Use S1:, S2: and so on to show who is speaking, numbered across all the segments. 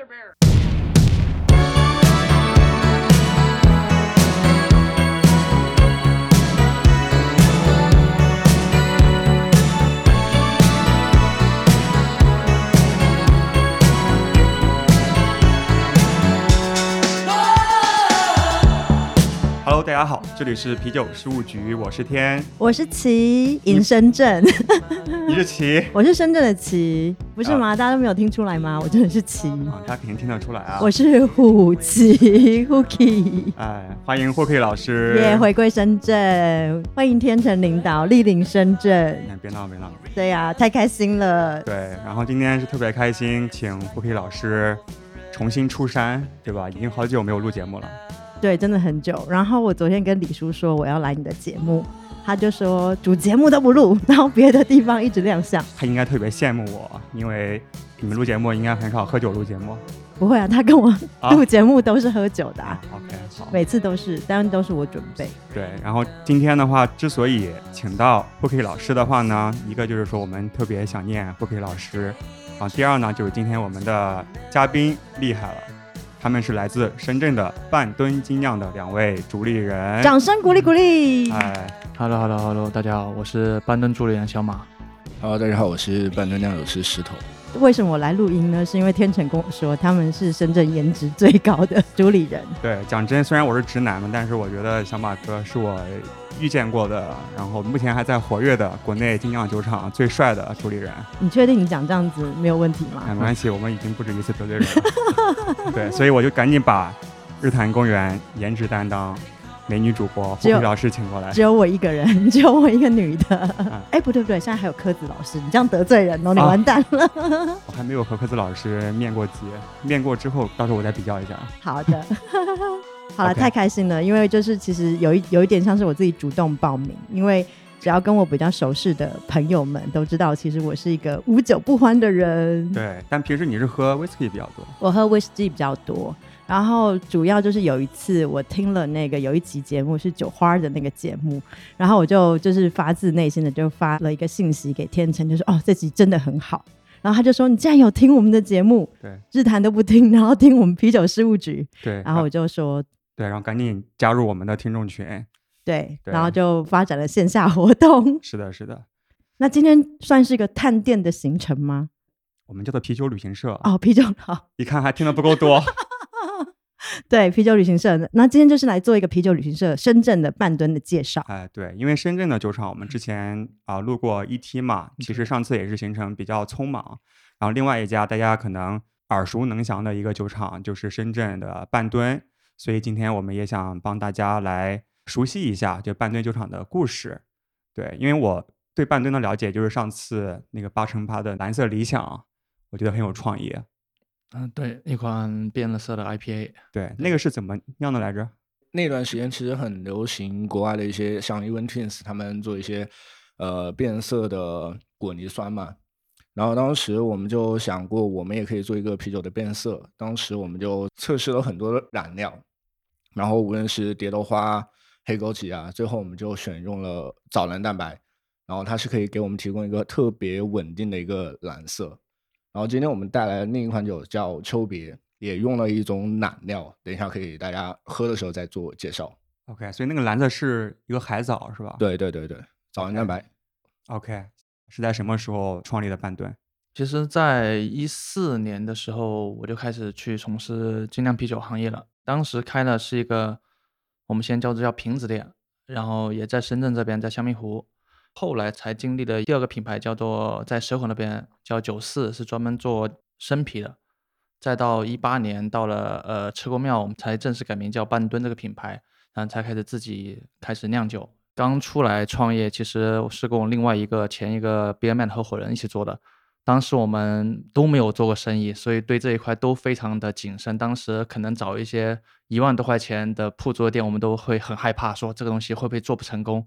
S1: Brother Bear. Hello，大家好，这里是啤酒事务局，我是天，
S2: 我是齐，in 深圳，
S1: 你是齐
S2: 我是深圳的齐，不是吗？大家都没有听出来吗？我真的是齐，
S1: 啊，大家肯定听得出来啊。
S2: 我是虎齐 Huki，
S1: 哎，欢迎霍 K 老师，
S2: 耶，回归深圳，欢迎天成领导莅临深圳。
S1: 哎别闹别闹。
S2: 对呀、太开心了。
S1: 对，然后今天是特别开心，请霍 K 老师重新出山，对吧？已经好久没有录节目了。
S2: 对，真的很久。然后我昨天跟李叔说我要来你的节目，他就说主节目都不录，然后别的地方一直亮相。
S1: 他应该特别羡慕我，因为你们录节目应该很少喝酒录节目。
S2: 不会啊，他跟我
S1: 啊
S2: 录节目都是喝酒的、啊
S1: ，OK，好。
S2: 每次都是，当然都是我准备。
S1: 对，然后今天的话，之所以请到 booky 老师的话呢，一个就是说我们特别想念 booky 老师，啊，第二呢就是今天我们的嘉宾厉害了，他们是来自深圳的半吨精酿的两位主理人。
S2: 掌声鼓励鼓励。
S1: 哎
S3: ，Hello Hello Hello，大家好，我是半吨助理员小马。
S4: Hello，大家好，我是半吨酿酒师石头。
S2: 为什么我来录音呢？是因为天成跟我说他们是深圳颜值最高的 主理人。
S1: 对，讲真，虽然我是直男嘛，但是我觉得小马哥是我遇见过的，然后目前还在活跃的国内精酿酒厂最帅的主理人。
S2: 你确定你讲这样子没有问题吗？
S1: 哎，没关系，我们已经不止一次得罪人了。对，所以我就赶紧把日坛公园颜值担当美女主播老师请过来
S2: 只。有我一个人，只有我一个女的
S1: 啊。
S2: 哎、不对不对，现在还有柯子老师，你这样得罪人哦，你
S1: 啊
S2: 完蛋了。
S1: 我还没有和柯子老师面过级，面过之后，到时候我再比较一下。
S2: 好的，好了太开心了，因为就是其实有一有一点像是我自己主动报名，因为只要跟我比较熟识的朋友们都知道，其实我是一个无酒不欢的人。
S1: 对，但平时你是喝 whisky 比较多。
S2: 我喝威士忌比较多，然后主要就是有一次我听了那个有一集节目是酒花的那个节目，然后我就就是发自内心的就发了一个信息给天成，就说哦这集真的很好。然后他就说：“你竟然有听我们的节目，
S1: 对
S2: 日坛都不听，然后听我们啤酒事务局。
S1: 对，”
S2: 然后我就说
S1: 对，然后赶紧加入我们的听众群。：“
S2: 对。”
S1: 对
S2: 然后就发展了线下活动。
S1: 是的，是的，
S2: 那今天算是一个探店的行程吗？
S1: 我们叫做啤酒旅行社。
S2: 哦，啤酒好，
S1: 一看还听的不够多。
S2: 对，啤酒旅行社。那今天就是来做一个啤酒旅行社深圳的半吨的介绍。
S1: 哎，对，因为深圳的酒厂，我们之前啊、录过 ET 嘛，其实上次也是行程比较匆忙。然后另外一家大家可能耳熟能详的一个酒厂就是深圳的半吨，所以今天我们也想帮大家来熟悉一下这半吨酒厂的故事。对，因为我对半吨的了解就是上次那个八乘八的蓝色理想，我觉得很有创意。
S3: 嗯、对，一款变了色的 IPA。
S1: 对，那个是怎么酿的来着？
S4: 那段时间其实很流行国外的一些像 Even Twins 他们做一些呃变色的果泥酸嘛，然后当时我们就想过，我们也可以做一个啤酒的变色。当时我们就测试了很多染料，然后无论是蝶豆花、黑枸杞啊，最后我们就选用了藻蓝蛋白，然后它是可以给我们提供一个特别稳定的一个蓝色。然后今天我们带来的另一款酒叫秋别，也用了一种染料，等一下可以给大家喝的时候再做介绍。
S1: OK，所以那个蓝色是一个海藻是吧？
S4: 对对对对，藻蓝蛋白。
S1: OK，是在什么时候创立的半吨？
S3: 其实，在一四年的时候，我就开始去从事精酿啤酒行业了。当时开的是一个，我们先叫这叫瓶子店，然后也在深圳这边，在香蜜湖。后来才经历了第二个品牌，叫做在蛇口那边叫九四，是专门做生啤的。再到一八年，到了呃车公庙，我们才正式改名叫半吨这个品牌，然后才开始自己开始酿酒。刚出来创业，其实是跟我另外一个前一个 B M 合伙人一起做的。当时我们都没有做过生意，所以对这一块都非常的谨慎。当时可能找一些一万多块钱的铺租的店，我们都会很害怕，说这个东西会不会做不成功，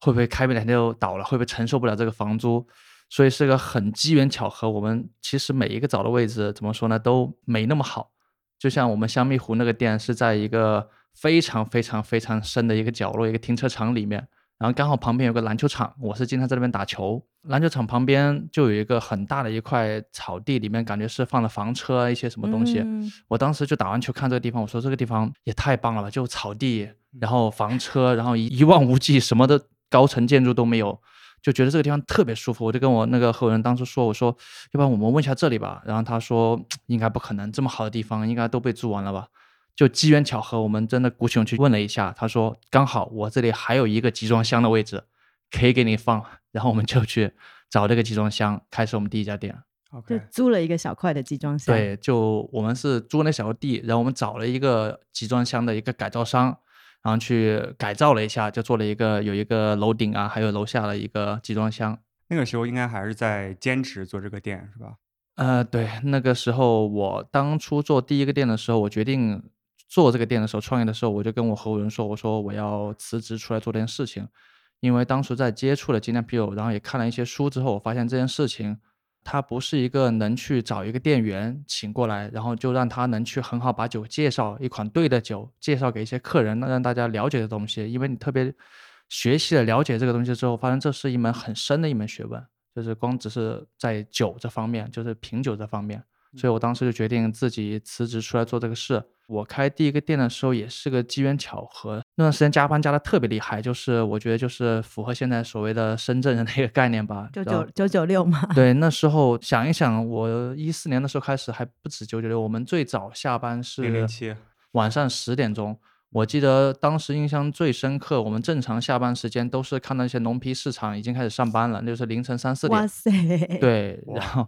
S3: 会不会开不两天就倒了，会不会承受不了这个房租。所以是个很机缘巧合。我们其实每一个找的位置怎么说呢，都没那么好。就像我们香蜜湖那个店是在一个非常非常非常深的一个角落，一个停车场里面。然后刚好旁边有个篮球场，我是经常在那边打球。篮球场旁边就有一个很大的一块草地，里面感觉是放了房车一些什么东西。
S2: 嗯
S3: 我当时就打完球看这个地方，我说这个地方也太棒了吧，就草地，然后房车，然后一一望无际，什么的高层建筑都没有，就觉得这个地方特别舒服。我就跟我那个合伙人当初说，我说要不然我们问一下这里吧。然后他说应该不可能，这么好的地方应该都被租完了吧。就机缘巧合，我们真的鼓起勇气问了一下，他说刚好我这里还有一个集装箱的位置，可以给你放。然后我们就去找这个集装箱，开始我们第一家店。
S2: 就租了一个小块的集装箱。，
S3: 对，就我们是租那小块地，然后我们找了一个集装箱的一个改造商，然后去改造了一下，就做了一个有一个楼顶啊，还有楼下的一个集装箱。
S1: 那个时候应该还是在兼职做这个店是吧？
S3: 呃，对，那个时候我当初做第一个店的时候，我决定做这个店的时候，创业的时候，我就跟我合伙人说，我说我要辞职出来做这件事情，因为当时在接触了精酿啤酒，然后也看了一些书之后，我发现这件事情它不是一个能去找一个店员请过来，然后就让他能去很好把酒介绍一款对的酒，介绍给一些客人，让大家了解的东西，因为你特别学习了了解这个东西之后，发现这是一门很深的一门学问。就是光只是在酒这方面，就是品酒这方面，所以我当时就决定自己辞职出来做这个事。我开第一个店的时候也是个机缘巧合，那段时间加班加的特别厉害，就是我觉得就是符合现在所谓的深圳人的一个概念吧。
S2: 九九九九六嘛。
S3: 对，那时 候想一想，我一四年的时候开始还不止九九六，我们最早下班是
S1: 零零七，
S3: 晚上十点钟。我记得当时印象最深刻，我们正常下班时间都是看到一些农批市场已经开始上班了，那就是凌晨三四点。
S2: 哇塞！，
S3: 对，然后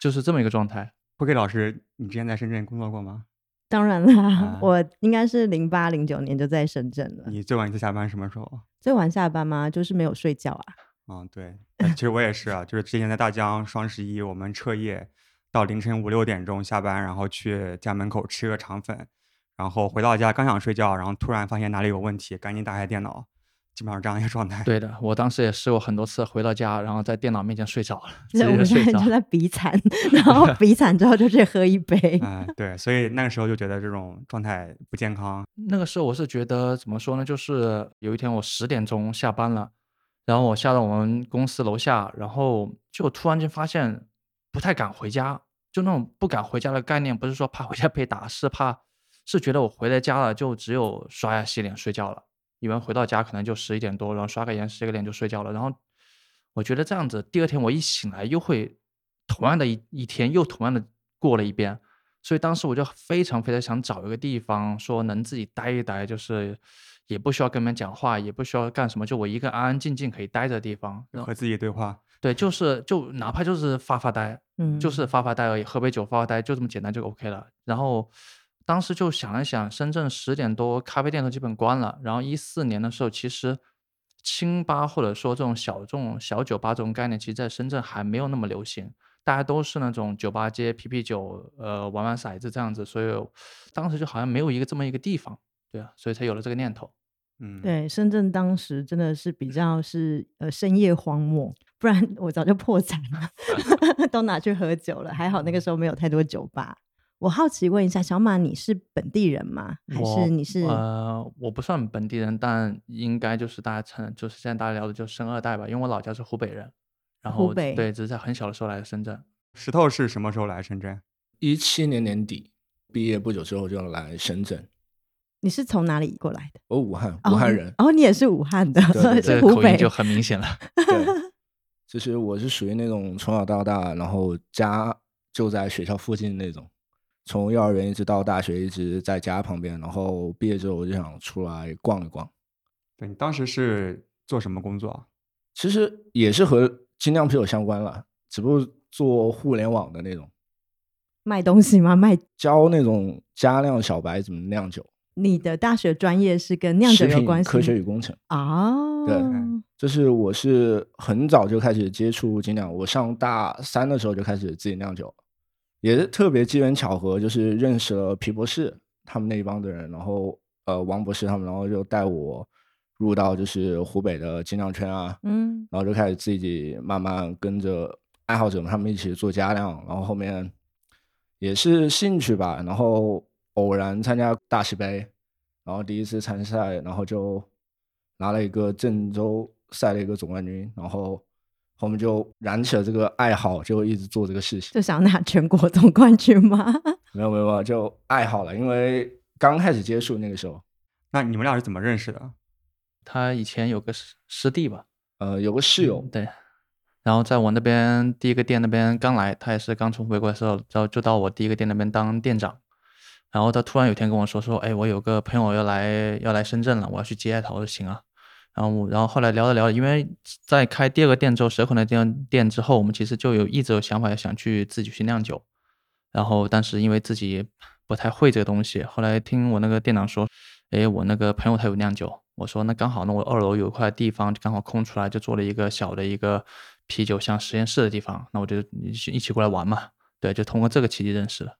S3: 就是这么一个状态。
S1: 不给老师，你之前在深圳工作过吗？
S2: 当然啦，
S1: 啊
S2: 我应该是零八零九年就在深圳了。
S1: 你最晚一次下班什么时候？
S2: 最晚下班吗？就是没有睡觉啊。
S1: 嗯，对，呃其实我也是啊，就是之前在大疆双十一，我们彻夜到凌晨五六点钟下班，然后去家门口吃个肠粉，然后回到家刚想睡觉，然后突然发现哪里有问题，赶紧打开电脑，基本上这样一个状态。
S3: 对的，我当时也试过很多次，回到家然后在电脑面前睡着了，直接就睡着
S2: 就。在比惨，然后比惨之后就去喝一杯。
S1: 嗯，对，所以那个时候就觉得这种状态不健康。
S3: 那个时候我是觉得怎么说呢，就是有一天我十点钟下班了，然后我下到我们公司楼下，然后就突然间发现不太敢回家，就那种不敢回家的概念，不是说怕回家被打，是怕是觉得我回了家了，就只有刷牙洗脸睡觉了。以为回到家可能就十一点多，然后刷个牙洗个脸就睡觉了。然后我觉得这样子，第二天我一醒来又会同样的一一天又同样的过了一遍，所以当时我就非常非常想找一个地方，说能自己待一待，就是也不需要跟别人讲话，也不需要干什么，就我一个安安静静可以待着的地方。然后
S1: 和自己对话。
S3: 对，就是就哪怕就是发发呆，
S2: 嗯，
S3: 就是发发呆而已，喝杯酒发发呆，就这么简单就 OK 了。然后当时就想了想，深圳十点多咖啡店都基本关了。然后一四年的时候，其实清吧或者说这种小众小酒吧这种概念，其实在深圳还没有那么流行，大家都是那种酒吧街、啤啤酒，呃，玩玩骰子这样子。所以当时就好像没有一个这么一个地方，对啊，所以才有了这个念头。
S1: 嗯，，
S2: 对，深圳当时真的是比较是呃深夜荒漠，不然我早就破产了，都拿去喝酒了。还好那个时候没有太多酒吧。我好奇问一下，小马，你是本地人吗？还是你是？
S3: 呃，我不算本地人，但应该就是大家称，就是现在大家聊的就是生二代吧，因为我老家是湖北人，然后
S2: 湖北
S3: 对，只是在很小的时候来的深圳。
S1: 石头是什么时候来深圳？
S4: 一七年年底毕业不久之后就来深圳，
S2: 你是从哪里过来的？
S4: 我武汉
S2: 哦
S4: 武汉人，
S2: 哦，你也是武汉的，
S4: 对对
S3: 这
S2: 是湖北。
S3: 个口音就很明显了。
S4: 对，就是我是属于那种从小到大，然后家就在学校附近那种，从幼儿园一直到大学一直在家旁边，然后毕业之后我就想出来逛一逛。
S1: 对你当时是做什么工作？啊
S4: 其实也是和精酿啤酒相关了，只不过做互联网的那种，
S2: 卖东西吗？卖
S4: 教那种加酿小白怎么酿酒，
S2: 你的大学专业是跟酿酒有关系
S4: 科学与工程。
S2: 啊？
S4: 对就是我是很早就开始接触精酿，我上大三的时候就开始自己酿酒，也是特别机缘巧合，就是认识了皮博士他们那一帮的人，然后呃王博士他们，然后就带我入到就是湖北的精酿圈啊，
S2: 嗯，
S4: 然后就开始自己慢慢跟着爱好者们他们一起做加酿，然后后面也是兴趣吧，然后偶然参加大师杯，然后第一次参赛，然后就拿了一个郑州赛的一个总冠军，然后后面就燃起了这个爱好，就一直做这个事情。
S2: 就想拿全国总冠军吗？
S4: 没有没有没有，就爱好了，因为刚开始接触那个时候，
S1: 那你们俩是怎么认识的？
S3: 他以前有个师师弟吧，
S4: 呃，有个室友，
S3: 对，然后在我那边第一个店那边刚来，他也是刚从回国的时候，然后就到我第一个店那边当店长。然后他突然有一天跟我说说，哎，我有个朋友要来要来深圳了，我要去接他。我说行啊。然后我然后后来聊着聊着，因为在开第二个店之后，蛇口那店店之后，我们其实就有一直有想法想去自己去酿酒。然后但是因为自己不太会这个东西，后来听我那个店长说，哎，我那个朋友他有酿酒，我说那刚好，那我二楼有一块地方刚好空出来，就做了一个小的一个啤酒像实验室的地方，那我就一起过来玩嘛。对，就通过这个契机认识的。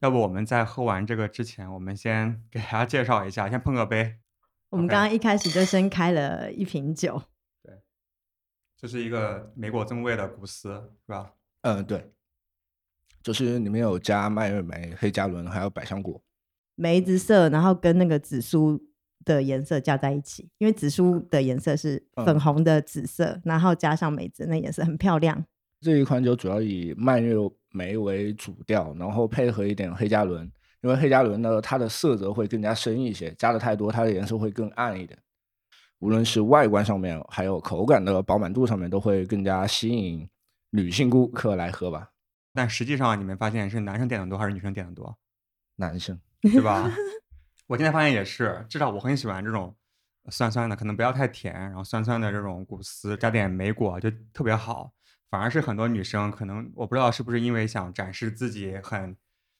S1: 要不我们在喝完这个之前，我们先给大家介绍一下，先碰个杯。
S2: 我们刚刚一开始就先开了一瓶酒，对。
S1: 这是一个莓果增味的古斯，是吧？
S4: 嗯，对，就是里面有加蔓越莓、黑加仑，还有百香果。
S2: 梅子色，然后跟那个紫苏的颜色加在一起，因为紫苏的颜色是
S4: 嗯。
S2: 粉红的紫色，然后加上梅子，那颜色很漂亮。
S4: 这一款酒主要以蔓越莓为主调，然后配合一点黑加仑，因为黑加仑呢，它的色泽会更加深一些，加的太多，它的颜色会更暗一点。无论是外观上面，还有口感的饱满度上面，都会更加吸引女性顾客来喝吧。
S1: 但实际上你们发现是男生点的多还是女生点的多，
S4: 男生，
S1: 对吧？我现在发现也是，至少我很喜欢这种酸酸的，可能不要太甜，然后酸酸的这种谷丝，加点莓果就特别好。反而是很多女生可能我不知道是不是因为想展示自己很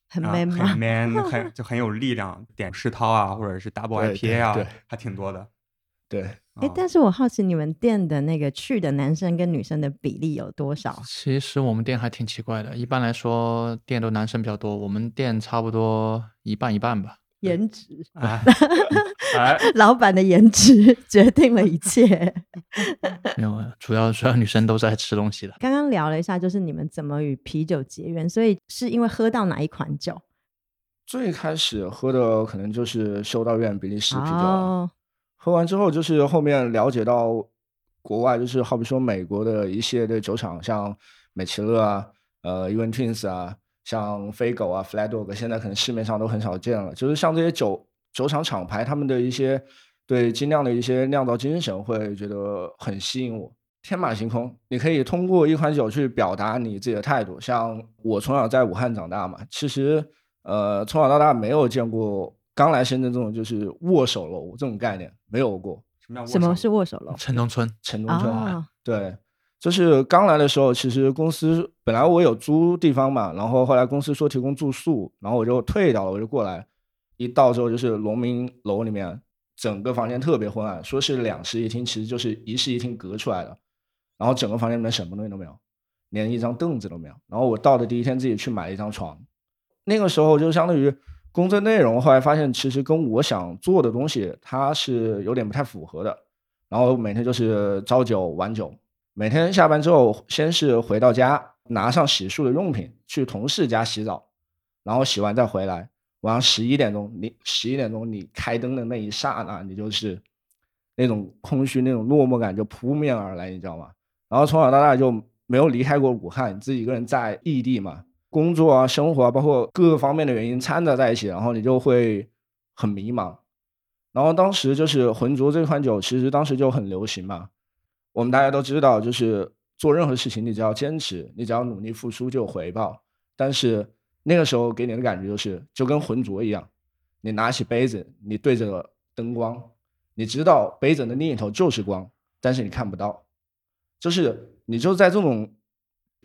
S2: 很
S1: 啊
S2: man 吗
S1: 很 man，很 就很有力量，点世涛啊，或者是 double IPA 啊
S4: 对对，
S1: 还挺多的。
S4: 对，
S2: 哎
S1: 啊，
S2: 但是我好奇你们店的那个去的男生跟女生的比例有多少？
S3: 其实我们店还挺奇怪的，一般来说店都男生比较多，我们店差不多一半一半吧。
S2: 颜值，
S1: 哎哎，
S2: 老板的颜值决定了一切。
S3: 没有，主要主要女生都是爱吃东西的。
S2: 刚刚聊了一下，就是你们怎么与啤酒结缘，所以是因为喝到哪一款酒？
S4: 最开始喝的可能就是修道院比利时啤酒喝完之后就是后面了解到国外，就是好比说美国的一系列的酒厂，像美其乐啊、呃 Even Twins 啊，像飞狗啊、Flat Dog，现在可能市面上都很少见了。就是像这些酒酒厂厂牌，他们的一些对精酿的一些酿造精神，会觉得很吸引我。天马行空，你可以通过一款酒去表达你自己的态度。像我从小在武汉长大嘛，其实呃从小到大没有见过刚来深圳这种就是握手楼这种概念，没有过。
S1: 什么叫
S2: 什么是握手楼？
S3: 城中村，
S4: 城中村，
S2: 啊，
S4: 对，就是刚来的时候，其实公司本来我有租地方嘛，然后后来公司说提供住宿，然后我就退掉了，我就过来。一到之后就是农民楼里面，整个房间特别昏暗，说是两室一厅，其实就是一室一厅隔出来的。然后整个房间里面什么东西都没有，连一张凳子都没有。然后我到的第一天自己去买了一张床，那个时候就相当于工作内容，后来发现其实跟我想做的东西它是有点不太符合的。然后每天就是朝九晚九，每天下班之后，先是回到家拿上洗漱的用品去同事家洗澡，然后洗完再回来。晚上十一点钟，你十一点钟你开灯的那一刹那，你就是那种空虚、那种落寞感就扑面而来，你知道吗？然后从小到大就没有离开过武汉，自己一个人在异地嘛，工作啊、生活啊，包括各个方面的原因掺杂在一起，然后你就会很迷茫。然后当时就是浑浊这款酒，其实当时就很流行嘛。我们大家都知道，就是做任何事情，你只要坚持，你只要努力付出就有回报。但是那个时候给你的感觉就是，就跟浑浊一样，你拿起杯子，你对着灯光，你知道杯子的另一头就是光，但是你看不到，就是你就在这种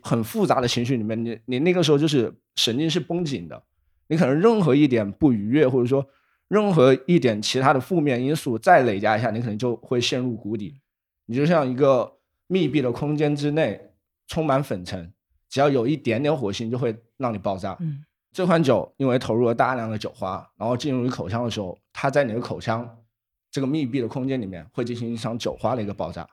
S4: 很复杂的情绪里面，你你那个时候就是神经是绷紧的，你可能任何一点不愉悦，或者说任何一点其他的负面因素再累加一下，你可能就会陷入谷底。你就像一个密闭的空间之内，充满粉尘，只要有一点点火星，就会让你爆炸。
S2: 嗯，
S4: 这款酒因为投入了大量的酒花，然后进入你口腔的时候，它在你的口腔这个密闭的空间里面会进行一场酒花的一个爆炸。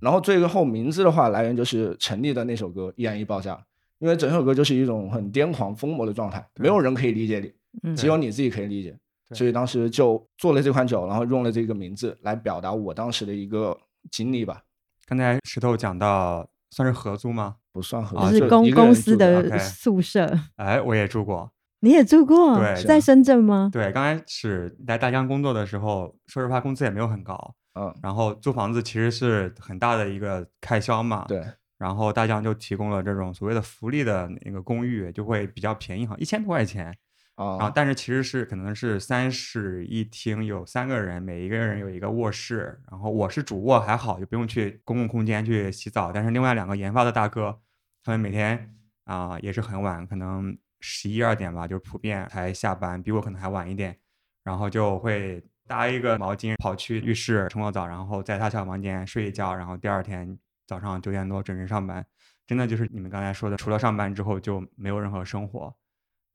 S4: 然后最后名字的话，来源就是陈粒的那首歌《易燃易爆炸》，因为整首歌就是一种很癫狂疯魔的状态，没有人可以理解你，
S2: 嗯
S4: 只有你自己可以理解。所以当时就做了这款酒，然后用了这个名字来表达我当时的一个经历吧。
S1: 刚才石头讲到，算是合租吗？
S4: 不算合
S1: 啊
S4: 租，
S2: 就是公公司
S4: 住的
S2: 宿舍，
S1: 哎，我也住过。
S2: 你也住过？
S1: 对
S2: 在深圳吗？
S1: 对，刚开始来大疆工作的时候，说实话工资也没有很高，
S4: 嗯，
S1: 然后租房子其实是很大的一个开销嘛。。
S4: 对，
S1: 然后大疆就提供了这种所谓的福利的那个公寓，就会比较便宜，好像一千多块钱。然后
S4: 啊，
S1: 但是其实是可能是三室一厅，有三个人，每一个人有一个卧室。然后我是主卧还好，就不用去公共空间去洗澡。但是另外两个研发的大哥，他们每天啊、也是很晚，可能十一二点吧，就是普遍才下班，比我可能还晚一点。然后就会搭一个毛巾跑去浴室冲个澡，然后在他小房间睡一觉，然后第二天早上九点多准时上班。真的就是你们刚才说的，除了上班之后就没有任何生活。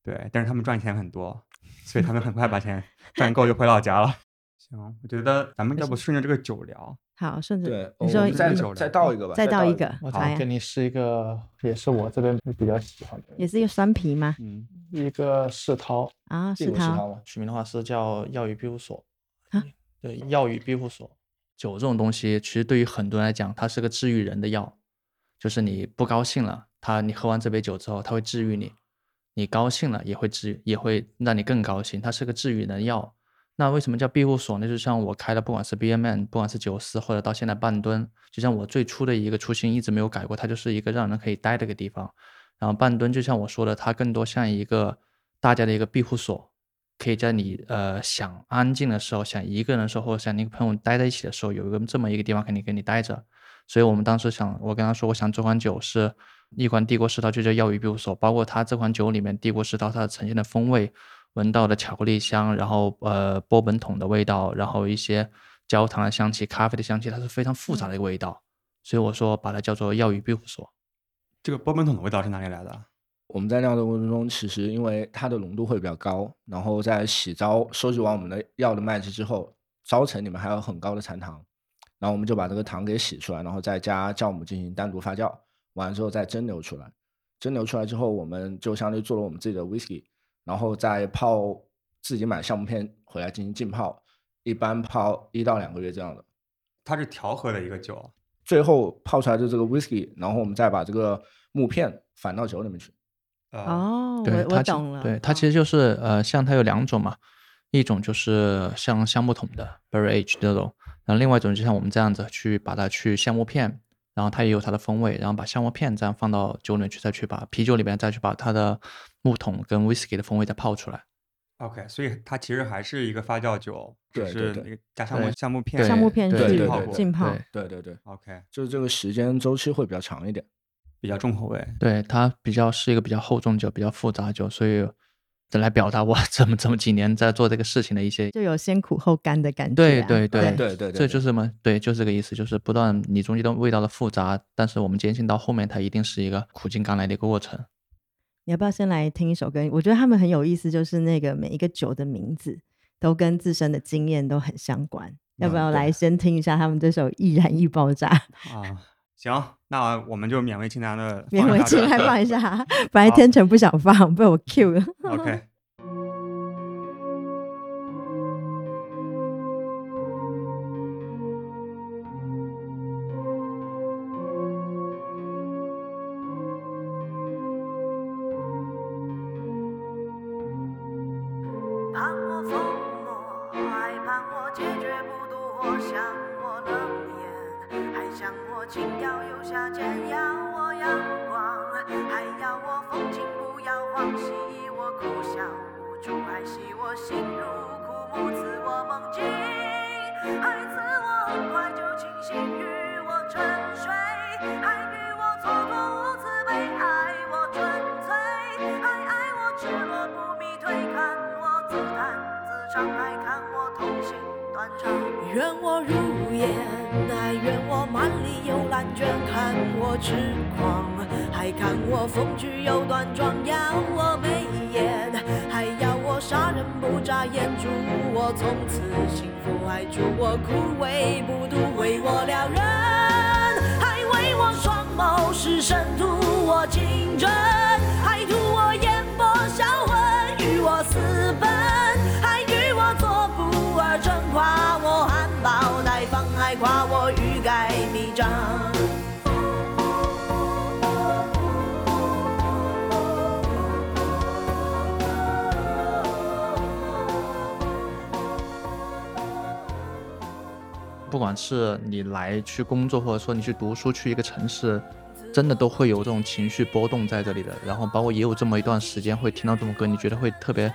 S1: 对，但是他们赚钱很多，所以他们很快把 钱赚够就回老家了。行，我觉得咱们要不顺着这个酒聊，
S2: 好，顺着
S4: 对，
S2: 你说你
S1: 酒聊
S4: 再倒一个吧，
S2: 再倒一个
S3: 我
S2: 好呀
S3: 给你试一个，也是我这边比较喜欢的，
S2: 也是一个酸啤吗？
S1: 嗯，
S3: 一个世涛，
S2: 啊，
S4: 这
S2: 是它
S4: 个是它吗？
S3: 取名的话是叫药语庇护所。
S2: 啊
S3: 对，药语庇护所。酒这种东西，其实对于很多人来讲，它是个治愈人的药。就是你不高兴了，它你喝完这杯酒之后，它会治愈你；你高兴了，也会治，也会让你更高兴。它是个治愈的药。那为什么叫庇护所呢？就像我开的，不管是 BMN，不管是九四，或者到现在半吨，就像我最初的一个初心一直没有改过，它就是一个让人可以待的一个地方。然后半吨就像我说的，它更多像一个大家的一个庇护所，可以在你呃想安静的时候，想一个人的时候，或者想你跟朋友待在一起的时候，有一个这么一个地方肯定给你待着。所以我们当时想，我跟他说，我想这款酒是一款帝国世涛，就叫药语庇护所，包括它这款酒里面帝国世涛它呈现的风味，闻到的巧克力香，然后呃波本桶的味道，然后一些焦糖的香气、咖啡的香气，它是非常复杂的一个味道。所以我说把它叫做药语庇护所。
S1: 这个波本桶的味道是哪里来的？
S4: 我们在酿造过程中，其实因为它的浓度会比较高，然后在洗糟收集完我们的药的麦汁之后，糟层里面还有很高的残糖，然后我们就把这个糖给洗出来，然后再加酵母进行单独发酵，完了之后再蒸馏出来。蒸馏出来之后，我们就相当于做了我们自己的 whisky，然后再泡自己买橡木片回来进行浸泡，一般泡一到两个月这样的。
S1: 它是调和的一个酒。
S4: 最后泡出来的这个 whisky，然后我们再把这个木片反到酒里面去。
S1: 呃，
S2: 哦，
S3: 对，
S2: 我
S3: 它
S2: 懂了。
S3: 对，它其
S2: 实
S3: 实就是呃，像它有两种嘛，一种就是像橡木桶的 barrel age 那种，然后另外一种就像我们这样子去把它去橡木片，然后它也有它的风味，然后把橡木片这样放到酒里面去，再去把啤酒里面再去把它的木桶跟 whisky 的风味再泡出来。
S1: OK，所以它其实还是一个发酵酒，只
S4: 对对对
S1: 是那个加橡木
S3: 对
S1: 橡木片，
S2: 橡木片
S3: 对
S2: 去
S4: 对对对
S2: 浸泡，
S3: 对
S4: 对对对
S1: ，OK，
S4: 就是这个时间周期会比较长一点。
S1: 比较重口味。
S3: 对，它比较是一个比较厚重酒，比较复杂酒，所以来表达我 这么这么几年在做这个事情的一些
S2: 就有先苦后甘的感觉啊。
S3: 对对
S4: 对
S3: 对
S4: 对对，
S3: 这就是什么？对，就是这个意思，就是不断你中间的味道的复杂，但是我们坚信到后面它一定是一个苦尽甘来的一个过程。
S2: 你要不要先来听一首歌？我觉得他们很有意思，就是那个每一个酒的名字都跟自身的经验都很相关。要不要来先听一下他们这首《易燃易爆炸》？
S1: 啊，行，那我们就勉为其难的
S2: 勉为其难放一
S1: 下
S2: 下，本来天成不想放，被我 Q 了。
S1: 这个。OK，
S5: 痴狂，还看我风趣又端庄，要我眉眼，还要我杀人不眨眼，祝我从此幸福，还祝我枯萎不渡，为我撩人，还为我双眸失神，图我情真，不
S3: 管是你来去工作，或者说你去读书，去一个城市，真的都会有这种情绪波动在这里的。然后包括也有这么一段时间会听到这种歌，你觉得会特别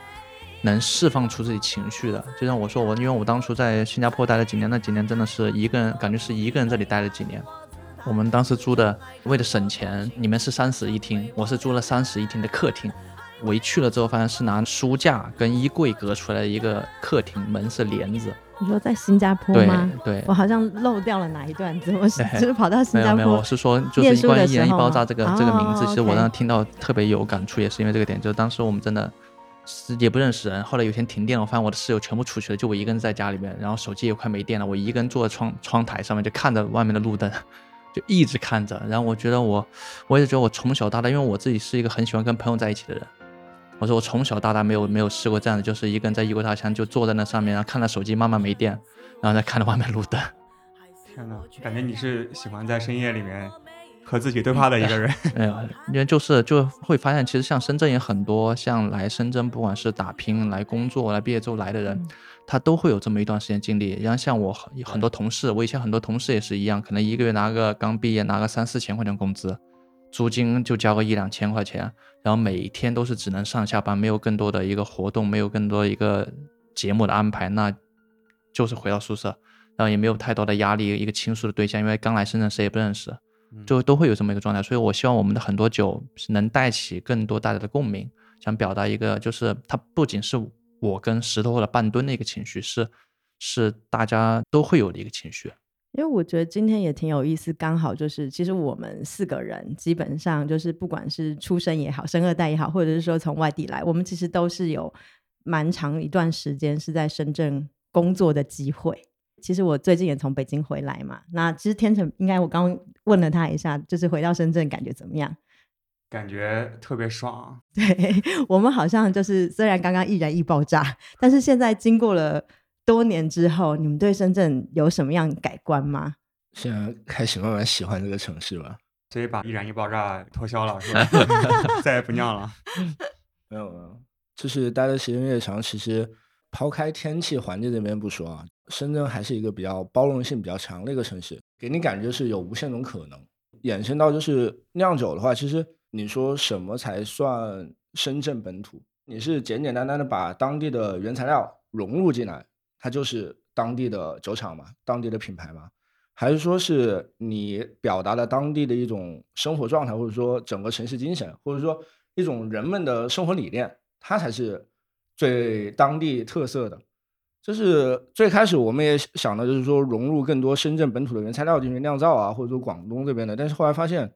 S3: 能释放出自己情绪的。就像我说我，因为我当初在新加坡待了几年，那几年真的是一个人，感觉是一个人这里待了几年。我们当时租的，为了省钱，你们是三室一厅，我是租了三室一厅的客厅。我一去了之后，发现是拿书架跟衣柜隔出来的一个客厅，门是帘子。
S2: 你说在新加坡
S3: 对
S2: 吗？
S3: 对
S2: 我好像漏掉了哪一段，怎么
S3: 对
S2: 就是 跑到新加
S3: 没有没有，我？是说就是关于“一人一
S2: 的时候吗
S3: 爆炸”这个这个名字，
S2: 哦
S3: 其实我当时听到特别有感触，也是因为这个点。就是当时我们真的是也不认识人，后来有一天停电了，我发现我的室友全部出去了，就我一个人在家里面，然后手机也快没电了，我一个人坐在窗窗台上面就看着外面的路灯。就一直看着，然后我觉得我，我也觉得我从小到大，因为我自己是一个很喜欢跟朋友在一起的人，我说我从小到大没有没有试过这样的，就是一个人在异国他乡就坐在那上面，然后看着手机慢慢没电，然后再看着外面路灯。
S1: 天呐，感觉你是喜欢在深夜里面和自己对话的一个人。
S3: 没有，因为就是就会发现，其实像深圳也很多，像来深圳不管是打拼、来工作、来毕业之后来的人，他都会有这么一段时间经历。然后像我很很多同事，我以前很多同事也是一样，可能一个月拿个刚毕业拿个三四千块钱工资，租金就交个一两千块钱，然后每天都是只能上下班，没有更多的一个活动，没有更多一个节目的安排，那就是回到宿舍，然后也没有太多的压力，一个倾诉的对象，因为刚来深圳谁也不认识。就都会有这么一个状态，所以我希望我们的很多酒是能带起更多大家的共鸣，想表达一个，就是它不仅是我跟石头或者半吨的一个情绪，是是大家都会有的一个情绪。
S2: 因为我觉得今天也挺有意思，刚好就是其实我们四个人基本上就是不管是出生也好，生二代也好，或者是说从外地来，我们其实都是有蛮长一段时间是在深圳工作的机会。其实我最近也从北京回来嘛，那其实天成应该我刚刚问了他一下，就是回到深圳感觉怎么样？
S1: 感觉特别爽。
S2: 对我们好像就是虽然刚刚易燃易爆炸，但是现在经过了多年之后，你们对深圳有什么样改观吗？
S4: 现在开始慢慢喜欢这个城市吧。
S1: 所以把易燃易爆炸脱销了，是吧？再也不酿了。
S4: 没有没有，就是待的时间越长，其实抛开天气环境这边不说啊，深圳还是一个比较包容性比较强的一个城市，给你感觉是有无限种可能。衍生到就是酿酒的话，其实你说什么才算深圳本土？你是简简单单的把当地的原材料融入进来，它就是当地的酒厂嘛，当地的品牌嘛？还是说是你表达了当地的一种生活状态，或者说整个城市精神，或者说一种人们的生活理念，它才是最当地特色的。就是最开始我们也想的就是说融入更多深圳本土的原材料进行酿造啊，或者说广东这边的，但是后来发现，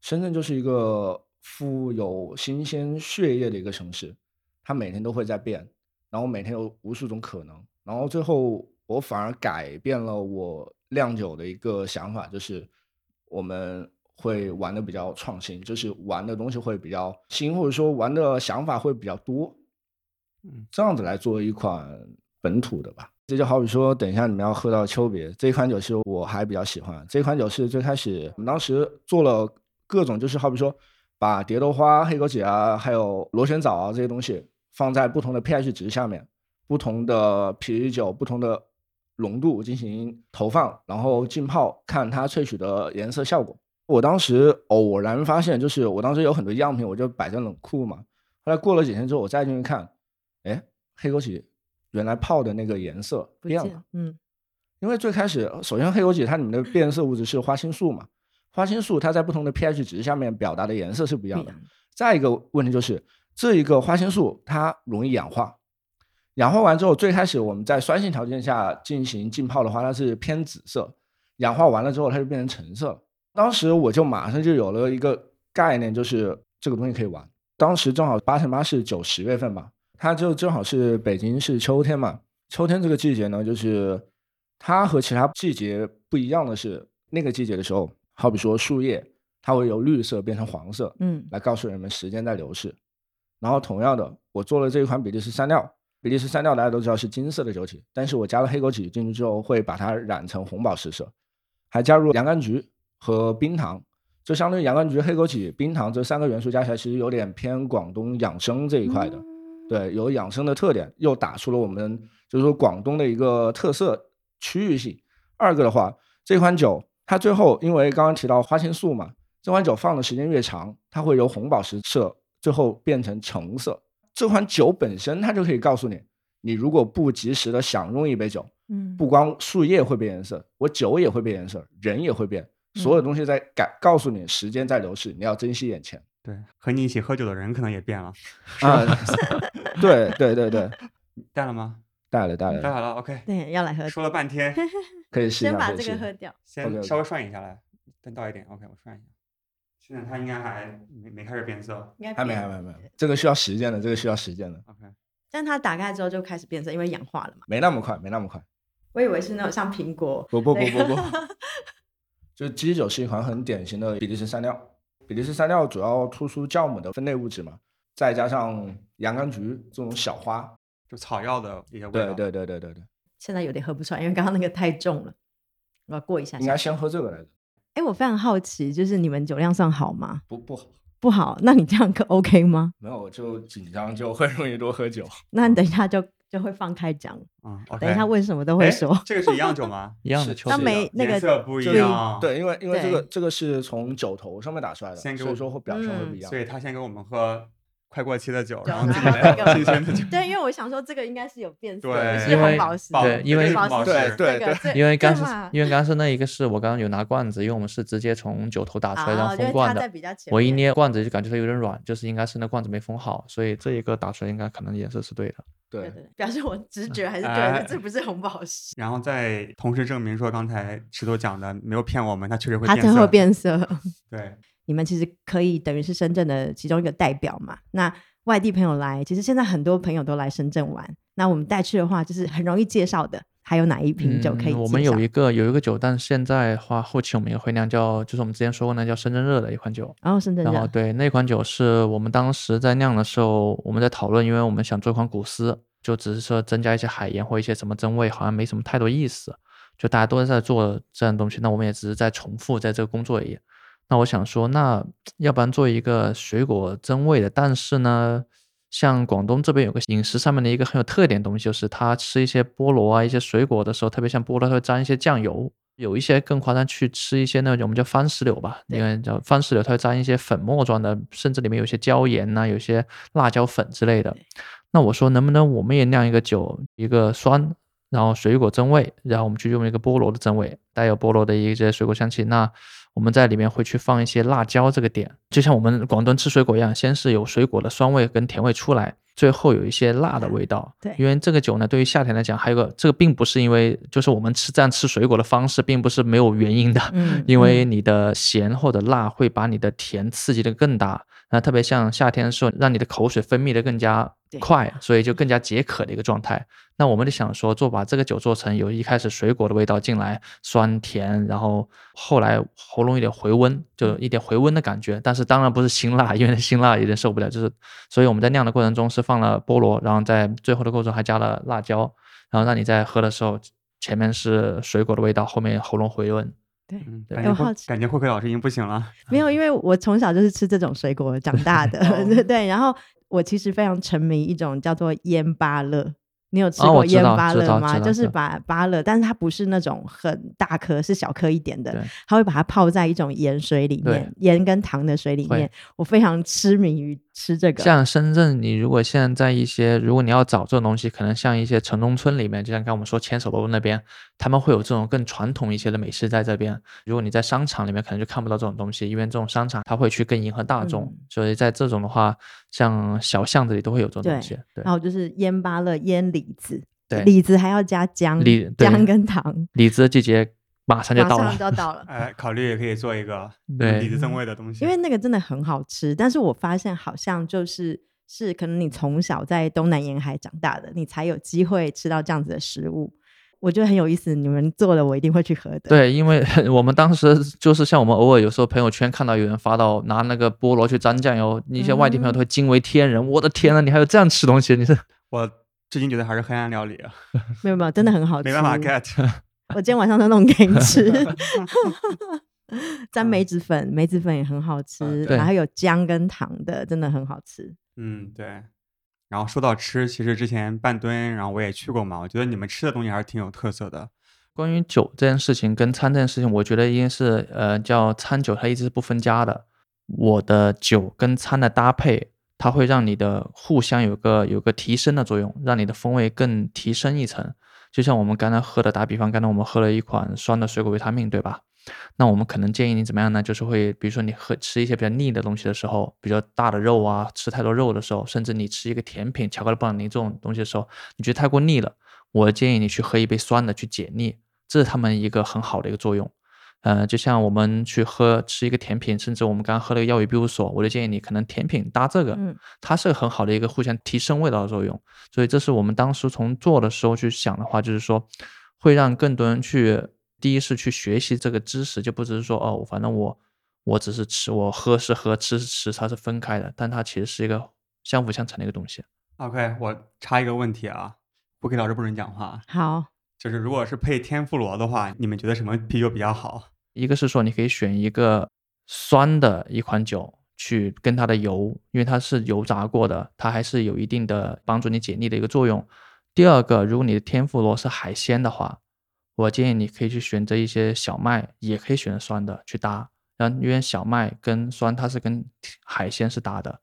S4: 深圳就是一个富有新鲜血液的一个城市，它每天都会在变，然后每天有无数种可能，然后最后我反而改变了我酿酒的一个想法，就是我们会玩的比较创新，就是玩的东西会比较新，或者说玩的想法会比较多，
S1: 嗯，
S4: 这样子来做一款本土的吧。这就好比说，等一下你们要喝到秋别这一款酒，是我还比较喜欢。这款酒是最开始我们当时做了各种，就是好比说把蝶豆花、黑枸杞啊，还有螺旋藻啊这些东西放在不同的 pH 值下面，不同的啤酒、不同的浓度进行投放，然后浸泡，看它萃取的颜色效果。我当时偶然发现，就是我当时有很多样品，我就摆在冷库嘛。后来过了几天之后，我再进去看，哎，黑枸杞原来泡的那个颜色
S2: 不
S4: 变了。
S2: 嗯，
S4: 因为最开始，首先黑枸杞它里面的变色物质是花青素嘛，花青素它在不同的 pH 值下面表达的颜色是不一样的。再一个问题就是，这一个花青素它容易氧化，氧化完之后，最开始我们在酸性条件下进行浸泡的话，它是偏紫色，氧化完了之后它就变成橙色了。当时我就马上就有了一个概念，就是这个东西可以玩。当时正好八乘八是九十月份嘛，它就正好是北京是秋天嘛。秋天这个季节呢，就是它和其他季节不一样的是，那个季节的时候，好比说树叶，它会由绿色变成黄色，
S2: 嗯
S4: 来告诉人们时间在流逝。然后同样的，我做了这一款比利时山料，比利时三料大家都知道是金色的酒体，但是我加了黑枸杞进去之后，会把它染成红宝石色，还加入洋甘菊和冰糖，就相当于洋甘菊、黑枸杞、冰糖这三个元素加起来，其实有点偏广东养生这一块的。对，有养生的特点，又打出了我们就是说广东的一个特色区域性，二个的话，这款酒它最后因为刚刚提到花青素嘛，这款酒放的时间越长，它会由红宝石色最后变成橙色。这款酒本身它就可以告诉你，你如果不及时的享用一杯酒，
S2: 嗯，
S4: 不光树叶会变颜色，我酒也会变颜色，人也会变，所有东西在改告诉你时间在流逝，你要珍惜眼前。
S1: 对，和你一起喝酒的人可能也变了。
S4: 啊，对对对对，
S1: 带了吗？
S4: 带了带了，
S1: 带好了，OK。
S2: 对，要来喝，
S1: 说了半天，
S4: 可以试一下。
S2: 先把这个喝掉。
S1: 先稍微涮一下来，再倒一点，OK，我涮一下。现在它应该还没没开始变色
S2: 应该
S4: 还没还没还没，这个需要时间的，这个需要时间的
S1: ，，OK。
S2: 但它打开之后就开始变色，因为氧化了嘛。
S4: 没那么快，没那么快。
S2: 我以为是那种像苹果，
S4: 不不不不不，就基酒是一款很典型的比利时山料。比利时山料主要突出酵母的分类物质嘛，再加上洋甘菊这种小花。
S1: 就草药的一些味道。
S4: 对对对对对对，
S2: 现在有点喝不出来，因为刚刚那个太重了。我要过一下下。
S4: 应该先喝这个来着。
S2: 哎，我非常好奇，就是你们酒量算好吗？
S4: 不不好，
S2: 不好，那你这样可 OK 吗？
S4: 没有就紧张就会容易多喝酒。
S2: 那你等一下就就会放开讲，
S1: 嗯，OK。
S2: 等一下问什么都会
S1: 哎
S2: 说。
S1: 这个是一样酒吗？
S3: 一样的
S4: 是
S3: 秋水
S2: 那没那
S1: 颜
S2: 个
S1: 色不一样。，
S4: 对，因为因为这个这个是从酒头上面打出来的，
S1: 先给我
S4: 所以说会表现会不
S2: 嗯
S4: 一样。
S1: 所以他先给我们喝快过期的酒，
S2: 酒
S1: 然后自己来
S2: 这个
S1: 新鲜的酒。
S2: 对，因为我想说这个应该是有变色，
S1: 对
S2: 是
S3: 因为
S2: 红宝石，
S3: 对因为
S4: 对对
S3: 因为刚是因为刚刚是那一个是我刚刚有拿罐子，因为我们是直接从酒头打出来，然
S2: 哦因为
S3: 后封罐的。我一捏罐子就感觉它有点软，就是应该是那罐子没封好，所以这一个打出来应该可能颜色是对的。
S4: 对
S2: 表示我直觉还是觉
S1: 哎
S2: 得这不是红宝石，
S1: 然后再同时证明说，刚才石头讲的没有骗我们，它确实会变色。
S2: 它真会变色。
S1: 对，
S2: 你们其实可以等于是深圳的其中一个代表嘛。那外地朋友来，其实现在很多朋友都来深圳玩。那我们带去的话，就是很容易介绍的。还有哪一瓶酒可以？
S3: 嗯我们有一个有一个酒，但是现在的话，后期我们也会酿叫，就是我们之前说过那叫深圳热的一款酒。
S2: 然后深圳
S3: 然后
S2: 热，
S3: 对那款酒是我们当时在酿的时候，我们在讨论，因为我们想做一款古斯，就只是说增加一些海盐或一些什么增味，好像没什么太多意思。就大家都在做这样的东西，那我们也只是在重复在这个工作而已。那我想说，那要不然做一个水果增味的，但是呢，像广东这边有个饮食上面的一个很有特点的东西，就是他吃一些菠萝啊、一些水果的时候，特别像菠萝，它会沾一些酱油。有一些更夸张，去吃一些那种我们叫番石榴吧，
S2: 对
S3: 因为叫番石榴，它会沾一些粉末状的，甚至里面有些椒盐呐、有些辣椒粉之类的。那我说，能不能我们也酿一个酒，一个酸，然后水果增味，然后我们去用一个菠萝的增味，带有菠萝的一些水果香气。那我们在里面会去放一些辣椒这个点，就像我们广东吃水果一样，先是有水果的酸味跟甜味出来，最后有一些辣的味道。
S2: 对
S3: 因为这个酒呢，对于夏天来讲，还有个这个并不是因为就是我们吃这样吃水果的方式，并不是没有原因的。
S2: 嗯，
S3: 因为
S2: 嗯
S3: 你的咸或者辣会把你的甜刺激的更大，那特别像夏天的时候，让你的口水分泌的更加
S2: 对
S3: 快，所以就更加解渴的一个状态。那我们就想说，做把这个酒做成有一开始水果的味道进来，酸甜，然后后来喉咙有点回温，就一点回温的感觉。但是当然不是辛辣，因为辛辣有点受不了。就是，所以我们在酿的过程中是放了菠萝，然后在最后的过程中还加了辣椒，然后让你在喝的时候，前面是水果的味道，后面喉咙回温。
S2: 对。
S1: 嗯，
S3: 对
S1: 感觉
S2: 好奇
S1: 慧感觉慧慧老师已经不行了。
S2: 没有，因为我从小就是吃这种水果长大的，对。然后我其实非常沉迷一种叫做腌芭乐。你有吃过腌
S3: 道知道
S2: 芭乐吗？就是把芭乐，但是它不是那种很大颗，是小颗一点的
S3: 对，
S2: 它会把它泡在一种盐水里面，盐跟糖的水里面。我非常痴迷于吃这个。
S3: 像深圳，你如果现在在一些，如果你要找这种东西，可能像一些城中村里面，就像刚刚我们说牵手楼那边，他们会有这种更传统一些的美食在这边。如果你在商场里面，可能就看不到这种东西，因为这种商场它会去更迎合大众，
S2: 嗯
S3: 所以在这种的话，像小巷子里都会有这种东西。对
S2: 然后就是腌芭乐、腌李子，
S3: 对，
S2: 李子还要加姜，姜跟糖，
S3: 李子的季节马上就到了马上。
S2: 就要到了。
S1: 哎，考虑也可以做一个
S3: 对
S1: 李子正味的东西。
S2: 因为那个真的很好吃，但是我发现好像就是是可能你从小在东南沿海长大的，你才有机会吃到这样子的食物。我觉得很有意思，你们做了我一定会去喝的。，
S3: 对，因为 我们当时就是像我们偶尔有时候朋友圈看到有人发到拿那个菠萝去沾酱油，一些外地朋友都会惊为天人。我的天呐，你还有这样吃东西？你是
S1: 我至今觉得还是黑暗料理，啊
S2: 没有没有，真的很好吃。
S1: 没办法 get。
S2: 我今天晚上都弄给你吃。沾梅子粉，梅子粉也很好吃，
S3: 对
S2: 然后有姜跟糖的，真的很好吃。
S1: 嗯，对。然后说到吃，其实之前半吨，然后我也去过嘛，我觉得你们吃的东西还是挺有特色的。
S3: 关于酒这件事情跟餐这件事情，我觉得应该是呃叫餐酒，它一直是不分家的。我的酒跟餐的搭配，它会让你的互相有个有个提升的作用，让你的风味更提升一层。就像我们刚才喝的，打比方，刚才我们喝了一款酸的水果维他命，对吧？那我们可能建议你怎么样呢？就是会，比如说你喝吃一些比较腻的东西的时候，比较大的肉啊，吃太多肉的时候，甚至你吃一个甜品，巧克力布朗尼这种东西的时候，你觉得太过腻了，我建议你去喝一杯酸的去解腻。这是他们一个很好的一个作用，呃，就像我们去喝吃一个甜品，甚至我们刚刚喝了个药与庇护所，我就建议你可能甜品搭这个，
S2: 嗯
S3: 它是很好的一个互相提升味道的作用。所以这是我们当时从做的时候去想的话，就是说会让更多人去，第一是去学习这个知识，就不只是说哦，反正我我只是吃，我喝是喝，吃是吃，它是分开的，但它其实是一个相辅相成的一个东西。
S1: OK，我插一个问题啊，不给老师不准讲话。
S2: 好，
S1: 就是如果是配天妇罗的话，你们觉得什么啤酒比较好？
S3: 一个是说你可以选一个酸的一款酒去跟它的油，因为它是油炸过的，它还是有一定的帮助你解腻的一个作用。第二个，如果你的天妇罗是海鲜的话，我建议你可以去选择一些小麦，也可以选择酸的去搭。然后因为小麦跟酸它是跟海鲜是搭的，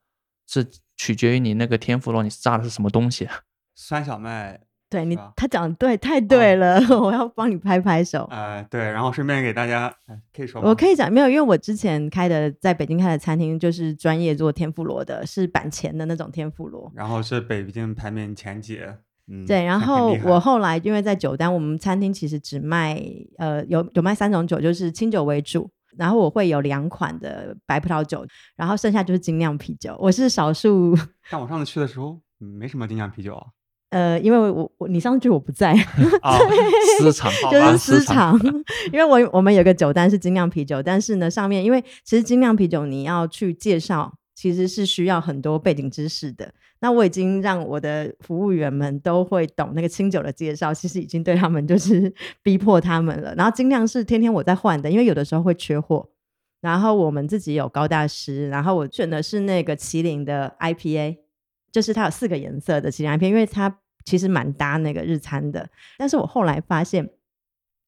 S3: 是取决于你那个天妇罗你炸的是什么东西。
S1: 酸小麦，
S2: 对你他讲的对，太对了，我要帮你拍拍手。
S1: 呃，对，然后顺便给大家，哎可以说？
S2: 我可以讲没有，因为我之前开的在北京开的餐厅就是专业做天妇罗的，是板前的那种天妇罗。
S1: 然后是北京排名前几，嗯，
S2: 对，然后我后来因为在酒单，我们餐厅其实只卖呃有有卖三种酒，就是清酒为主，然后我会有两款的白葡萄酒，然后剩下就是精酿啤酒。我是少数，
S1: 但我上次去的时候嗯没什么精酿啤酒啊，
S2: 呃，因为我我你上次去我不在，
S1: 啊，
S3: 私藏
S2: 就是私
S3: 藏，
S2: 因为我我们有个酒单是精酿啤酒，但是呢上面因为其实精酿啤酒你要去介绍，其实是需要很多背景知识的。那我已经让我的服务员们都会懂那个清酒的介绍，其实已经对他们就是逼迫他们了。然后精酿是天天我在换的，因为有的时候会缺货。然后我们自己有高大师，然后我选的是那个麒麟的 IPA，就是它有四个颜色的麒麟 IPA，因为它其实蛮搭那个日餐的。但是我后来发现，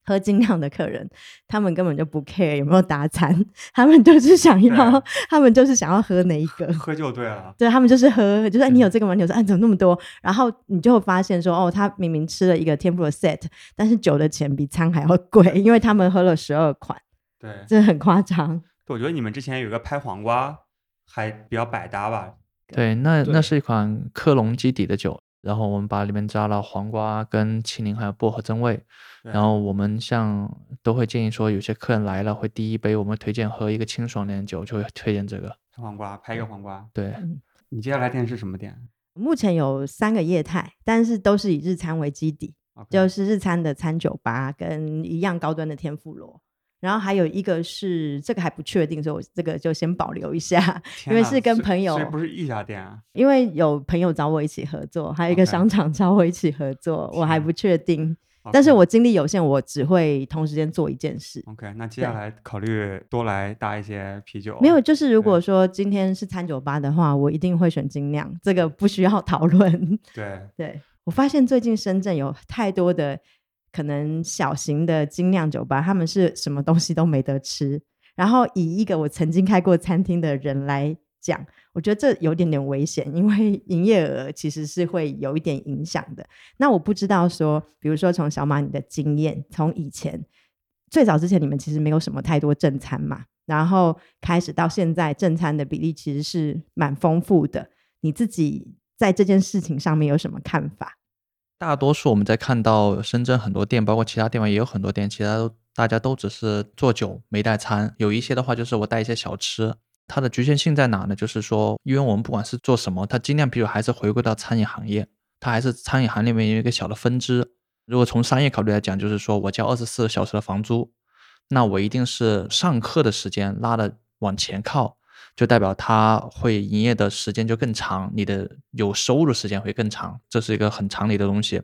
S2: 喝精酿的客人，他们根本就不 care 有没有搭餐，他们就是想要
S1: 对，
S2: 他们就是想要喝哪一个。
S1: 喝就对了。
S2: 对他们就是喝，就是哎，你有这个吗？你有这个，哎，怎么那么多？然后你就会发现说，哦，他明明吃了一个天妇罗 set，但是酒的钱比餐还要贵，因为他们喝了十二款，
S1: 对，
S2: 这很夸张。
S1: 我觉得你们之前有一个拍黄瓜，还比较百搭吧？
S3: 对，那
S4: 对
S3: 那是一款克隆基底的酒，然后我们把里面加了黄瓜、跟青柠还有薄荷增味。然后我们像都会建议说，有些客人来了会第一杯我们推荐喝一个清爽点的酒，就会推荐这个。
S1: 黄瓜，拍一个黄瓜。
S3: 对，
S1: 你接下来店是什么店
S2: 目前有三个业态，但是都是以日餐为基底？就是日餐的餐酒吧跟一样高端的天妇罗。然后还有一个是这个还不确定，所以我这个就先保留一下，因为是跟朋友
S1: 所以不是一家店啊。
S2: 因为有朋友找我一起合作，还有一个商场找我一起合作，我还不确定。但是我精力有限，我只会同时间做一件事。
S1: OK，那接下来考虑多来搭一些啤酒。
S2: 没有，就是如果说今天是餐酒吧的话，我一定会选精酿，这个不需要讨论。
S1: 对，
S2: 对我发现最近深圳有太多的可能小型的精酿酒吧，他们是什么东西都没得吃。然后以一个我曾经开过餐厅的人来讲，我觉得这有点点危险，因为营业额其实是会有一点影响的。那我不知道说，比如说从小马你的经验，从以前最早之前你们其实没有什么太多正餐嘛，然后开始到现在正餐的比例其实是蛮丰富的。你自己在这件事情上面有什么看法？
S3: 大多数我们在看到深圳很多店，包括其他地方也有很多店，其他都大家都只是做酒没带餐，有一些的话就是我带一些小吃。它的局限性在哪呢？就是说，因为我们不管是做什么，它尽量，比如还是回归到餐饮行业，它还是餐饮行业里面有一个小的分支。如果从商业考虑来讲，就是说我交二十四小时的房租，那我一定是上课的时间拉的往前靠，就代表它会营业的时间就更长，你的有收入时间会更长，这是一个很常理的东西。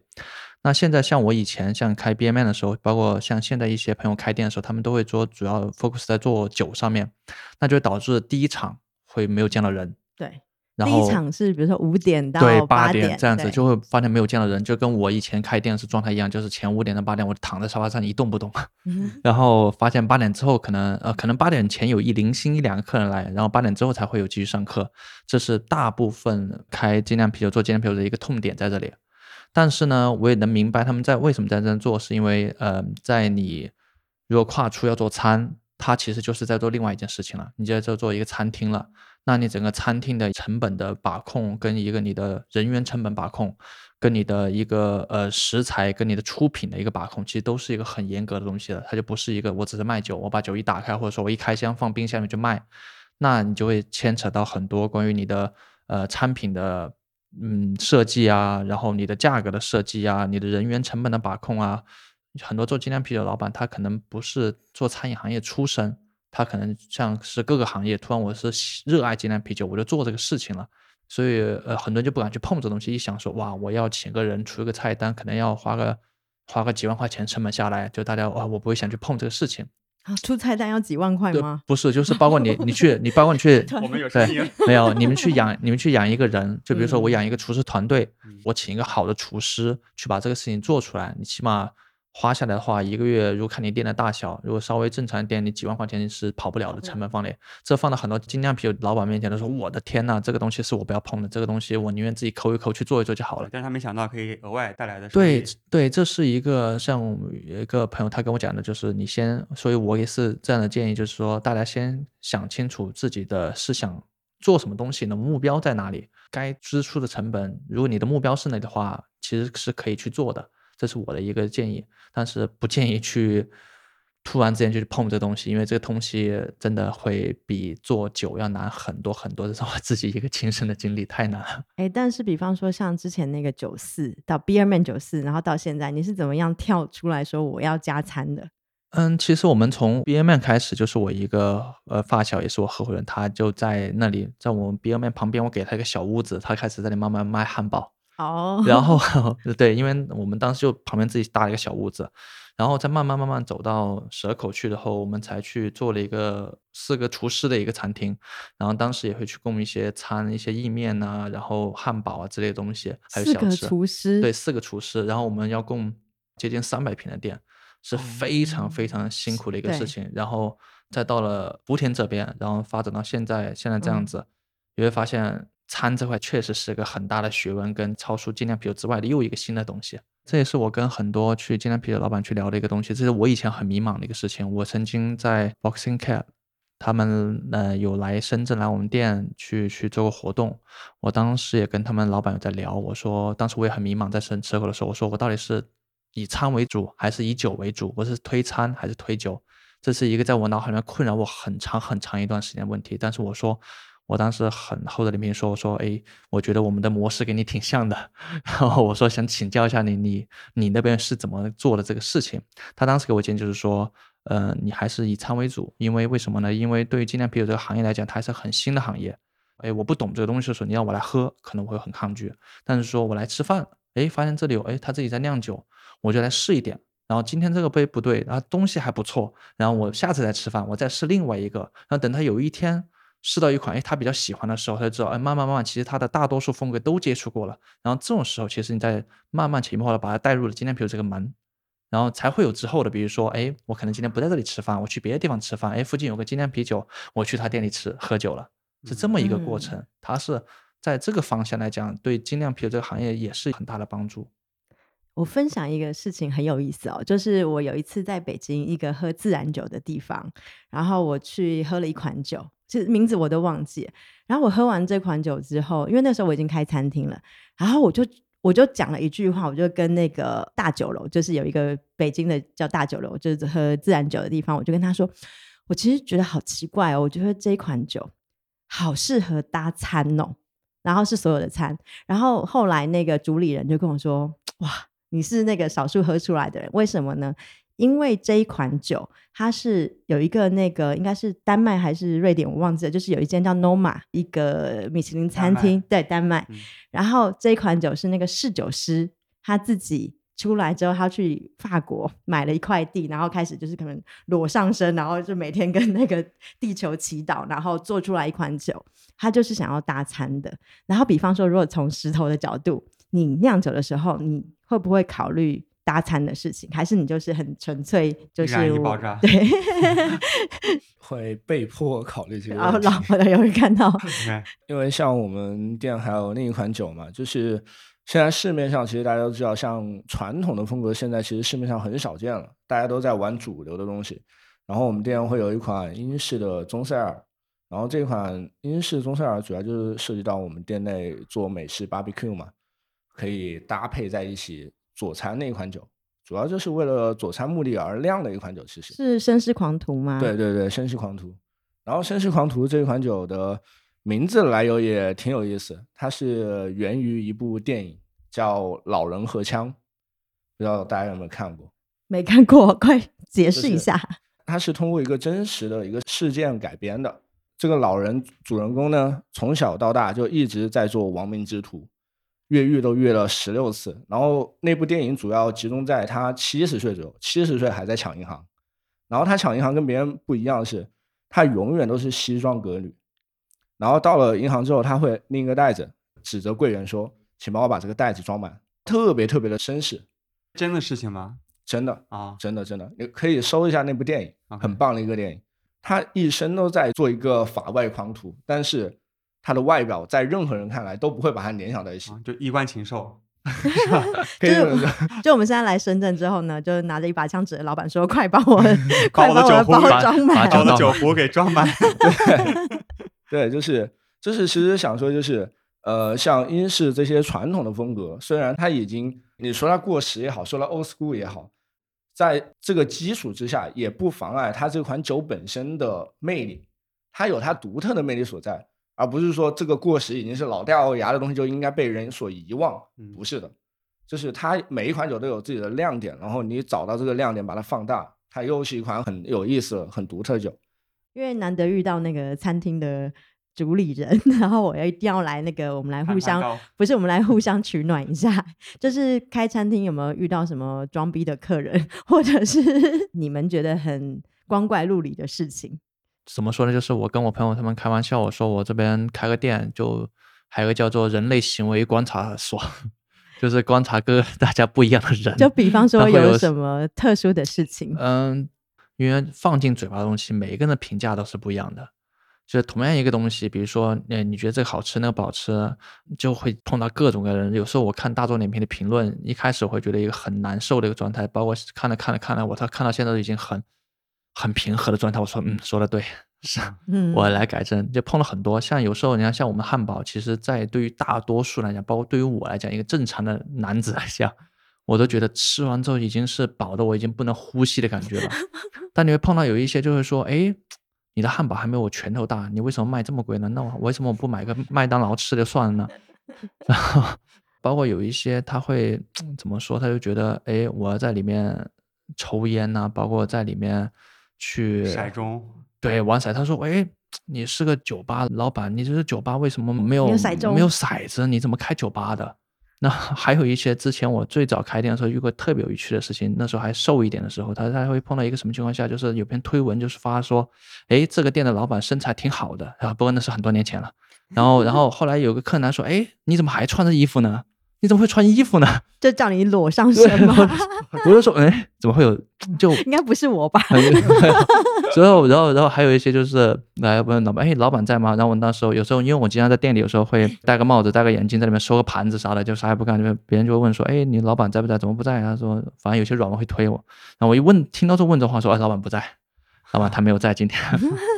S3: 那现在像我以前像开 B M N 的时候，包括像现在一些朋友开店的时候，他们都会做主要 focus 在做酒上面，那就导致第一场会没有见到人，
S2: 对，
S3: 然后
S2: 第一场是比如说五点到
S3: 对
S2: 八
S3: 点这样子，就会发现没有见到人，就跟我以前开店是状态一样，就是前五点到八点我躺在沙发上一动不动，
S2: 嗯
S3: 然后发现八点之后可能呃可能八点前有一零星一两个客人来，然后八点之后才会有继续上课，这是大部分开精酿啤酒做精酿啤酒的一个痛点在这里。但是呢，我也能明白他们在为什么在这样做，是因为呃，在你如果跨出要做餐，它其实就是在做另外一件事情了，你就在这做一个餐厅了。那你整个餐厅的成本的把控，跟一个你的人员成本把控，跟你的一个呃食材跟你的出品的一个把控，其实都是一个很严格的东西了。它就不是一个我只是卖酒，我把酒一打开，或者说我一开箱放冰箱里面去卖，那你就会牵扯到很多关于你的呃产品的嗯设计啊，然后你的价格的设计啊，你的人员成本的把控啊。很多做精酿啤酒的老板，他可能不是做餐饮行业出身，他可能像是各个行业，突然我是热爱精酿啤酒，我就做这个事情了。所以呃，很多人就不敢去碰这东西，一想说哇，我要请个人出一个菜单，可能要花个花个几万块钱成本下来，就大家哇，我不会想去碰这个事情。
S2: 啊，出菜单要几万块
S3: 对
S2: 吗？
S3: 不是，就是包括你，你去，你包括你去，
S1: 我们有
S3: 对
S1: 声音，
S3: 没有，你们去养，你们去养一个人，就比如说我
S2: 嗯
S3: 养一个厨师团队，
S1: 嗯
S3: 我请一个好的厨师去把这个事情做出来，你起码花下来的话，一个月如果看你店的大小，如果稍微正常一点，你几万块钱是跑不了的成本放里。这放到很多精酿啤酒老板面前，都说我的天呐，这个东西是我不要碰的，这个东西我宁愿自己抠一抠去做一做就好了。
S1: 但是他没想到可以额外带来的
S3: 对对，这是一个像有一个朋友他跟我讲的，就是你先，所以我也是这样的建议，就是说大家先想清楚自己的是想做什么东西，你的目标在哪里，该支出的成本，如果你的目标是那的话，其实是可以去做的，这是我的一个建议，但是不建议去突然之间就去碰这个东西，因为这个东西真的会比做酒要难很多很多，这是我自己一个亲身的经历，太难了。
S2: 哎，但是比方说像之前那个九四到 Beerman 九四，然后到现在，你是怎么样跳出来说我要加餐的？
S3: 嗯，其实我们从 B M Man 开始，就是我一个呃发小，也是我合伙人，他就在那里，在我们 B M Man 旁边，我给他一个小屋子，他开始在那里慢慢卖汉堡。
S2: 哦，
S3: 然后 对，因为我们当时就旁边自己搭了一个小屋子，然后再慢慢慢慢走到蛇口去的后，我们才去做了一个四个厨师的一个餐厅，然后当时也会去供一些餐，一些意面呐、然后汉堡啊之类的东西，还有
S2: 四个
S3: 小吃。
S2: 厨师，
S3: 对，四个厨师，然后我们要供接近三百平的店，是非常非
S2: 哦
S3: 常辛苦的一个事
S2: 对
S3: 情。然后再到了福田这边，然后发展到现在现在这样
S2: 嗯
S3: 子，你会发现餐这块确实是个很大的学问，跟超出精酿啤酒之外的又一个新的东西。这也是我跟很多去精酿啤酒老板去聊的一个东西，这是我以前很迷茫的一个事情。我曾经在 Boxing Cat。他们呃有来深圳来我们店去去做过活动，我当时也跟他们老板有在聊，我说当时我也很迷茫，在深吃口的时候，我说我到底是以餐为主还是以酒为主？我是推餐还是推酒？这是一个在我脑海里面困扰我很长很长一段时间问题。但是我说，我当时很厚着脸皮说，我说，哎，我觉得我们的模式跟你挺像的，然后我说想请教一下你，你你那边是怎么做的这个事情？他当时给我建议就是说，呃，你还是以餐为主，因为为什么呢？因为对于精酿啤酒这个行业来讲，它还是很新的行业。哎，我不懂这个东西的时候，你让我来喝，可能我会很抗拒。但是说我来吃饭，哎，发现这里有，哎，他自己在酿酒，我就来试一点。然后今天这个杯不对，然后东西还不错，然后我下次再吃饭，我再试另外一个。然后等他有一天试到一款，哎，他比较喜欢的时候，他就知道，哎，慢慢慢慢，其实他的大多数风格都接触过了。然后这种时候，其实你在慢慢潜移默化的把他带入了精酿啤酒这个门。然后才会有之后的，比如说，哎，我可能今天不在这里吃饭，我去别的地方吃饭，哎，附近有个精酿啤酒，我去他店里吃喝酒了，是这么一个过程。他是在这个方向来讲，对精酿啤酒这个行业也是很大的帮助。
S2: 我分享一个事情很有意思哦，就是我有一次在北京一个喝自然酒的地方，然后我去喝了一款酒，其实名字我都忘记。然后我喝完这款酒之后，因为那时候我已经开餐厅了，然后我就我就讲了一句话，我就跟那个大酒楼，就是有一个北京的叫大酒楼，就是喝自然酒的地方，我就跟他说，我其实觉得好奇怪哦，我觉得这一款酒好适合搭餐哦，然后是所有的餐，然后后来那个主理人就跟我说，哇。你是那个少数喝出来的人，为什么呢？因为这一款酒，它是有一个那个应该是丹麦还是瑞典，我忘记了，就是有一间叫 Noma 一个米其林餐厅，对丹麦。
S1: 嗯
S2: 然后这一款酒是那个侍酒师他自己出来之后，他去法国买了一块地，然后开始就是可能裸上身，然后就每天跟那个地球祈祷，然后做出来一款酒。他就是想要搭餐的。然后比方说，如果从石头的角度，你酿酒的时候，你会不会考虑搭餐的事情？还是你就是很纯粹就是
S1: 燃一爆炸
S2: 对？
S4: 会被迫考虑这个
S2: 然后。老婆的有人看到，
S4: 因为像我们店还有另一款酒嘛，就是现在市面上其实大家都知道，像传统的风格，现在其实市面上很少见了，大家都在玩主流的东西。然后我们店会有一款英式的棕塞尔，然后这款英式棕塞尔主要就是涉及到我们店内做美式 barbecue 嘛，可以搭配在一起佐餐的一款酒，主要就是为了佐餐目的而酿的一款酒，其实。
S2: 是绅士狂徒吗？
S4: 对对对，绅士狂徒。然后绅士狂徒这款酒的名字来由也挺有意思，它是源于一部电影叫《老人和枪》，不知道大家有没有看过？
S2: 没看过，快解释一下。
S4: 它是通过一个真实的一个事件改编的。这个老人主人公呢，从小到大就一直在做亡命之徒，越狱都越了十六次。然后那部电影主要集中在他七十岁左右，七十岁还在抢银行。然后他抢银行跟别人不一样的是，他永远都是西装革履。然后到了银行之后，他会拎一个袋子，指着柜员说：“请帮我把这个袋子装满。”特别特别的绅士，
S1: 真的事情吗？
S4: 真的。
S1: 啊，
S4: 真的真的，你可以搜一下那部电影很棒的一个电影。他一生都在做一个法外狂徒，但是他的外表在任何人看来都不会把他联想在一起
S1: 啊，就衣冠禽兽。
S4: 可以这么说。
S2: 就我们现在来深圳之后呢，就拿着一把枪指着老板说：“快帮我，快把我的
S1: 酒壶
S2: 包装满。
S3: 把
S1: 把我的
S3: 酒
S1: 酒壶给装满。
S4: 对对，就是就是，其实想说就是，呃，像英式这些传统的风格，虽然它已经你说它过时也好，说它 old school 也好，在这个基础之下，也不妨碍它这款酒本身的魅力，它有它独特的魅力所在，而不是说这个过时已经是老掉牙的东西就应该被人所遗忘，
S1: 嗯
S4: 不是的，就是它每一款酒都有自己的亮点，然后你找到这个亮点，把它放大，它又是一款很有意思、很独特的酒。
S2: 因为难得遇到那个餐厅的主理人，然后我一定要来那个，我们来互相不是我们来互相取暖一下。就是开餐厅有没有遇到什么装逼的客人，或者是你们觉得很光怪陆离的事情？
S3: 怎么说呢？就是我跟我朋友他们开玩笑，我说我这边开个店，就还有个叫做人类行为观察所，就是观察跟大家不一样的人。
S2: 就比方说
S3: 有
S2: 什么特殊的事情？
S3: 嗯，因为放进嘴巴的东西，每一个人的评价都是不一样的。就是同样一个东西，比如说，呃，你觉得这个好吃，那个不好吃，就会碰到各种各样的人。有时候我看大众点评的评论，一开始我会觉得一个很难受的一个状态，包括看了看了看了，我他看到现在都已经很很平和的状态。我说，嗯，说的对，是
S2: 嗯，
S3: 我来改正。就碰了很多，像有时候你看，像我们汉堡，其实在对于大多数来讲，包括对于我来讲，一个正常的男子来讲，我都觉得吃完之后已经是饱的，我已经不能呼吸的感觉了。但你会碰到有一些就会说，哎，你的汉堡还没有我拳头大，你为什么卖这么贵呢？那我为什么我不买个麦当劳吃就算了呢？然后包括有一些他会怎么说，他就觉得，哎，我要在里面抽烟呐、包括在里面去
S1: 骰盅，
S3: 对，玩骰。他说：“哎，你是个酒吧老板，你这是酒吧为什么没有
S2: 没有骰盅
S3: 没有骰子？你怎么开酒吧的？”那 还有一些之前我最早开店的时候遇过特别有趣的事情，那时候还瘦一点的时候，他他会碰到一个什么情况下，就是有篇推文就是发说，哎，这个店的老板身材挺好的，然后不过那是很多年前了。然后然后后来有个客人来说，哎，你怎么还穿着衣服呢？你怎么会穿衣服呢？
S2: 就叫你裸上身吗？
S3: 我就说，哎，怎么会有就
S2: 应该不是我吧？
S3: 之后，然后，然后还有一些就是来问老板，哎，老板在吗？然后我那时候有时候，因为我经常在店里，有时候会戴个帽子、戴个眼镜，在里面收个盘子啥的，就啥也不干，就别人就会问说，哎，你老板在不在？怎么不在？他说，反正有些软文会推我。然后我一问，听到这问这话，说，哎，老板不在，老板他没有在今天，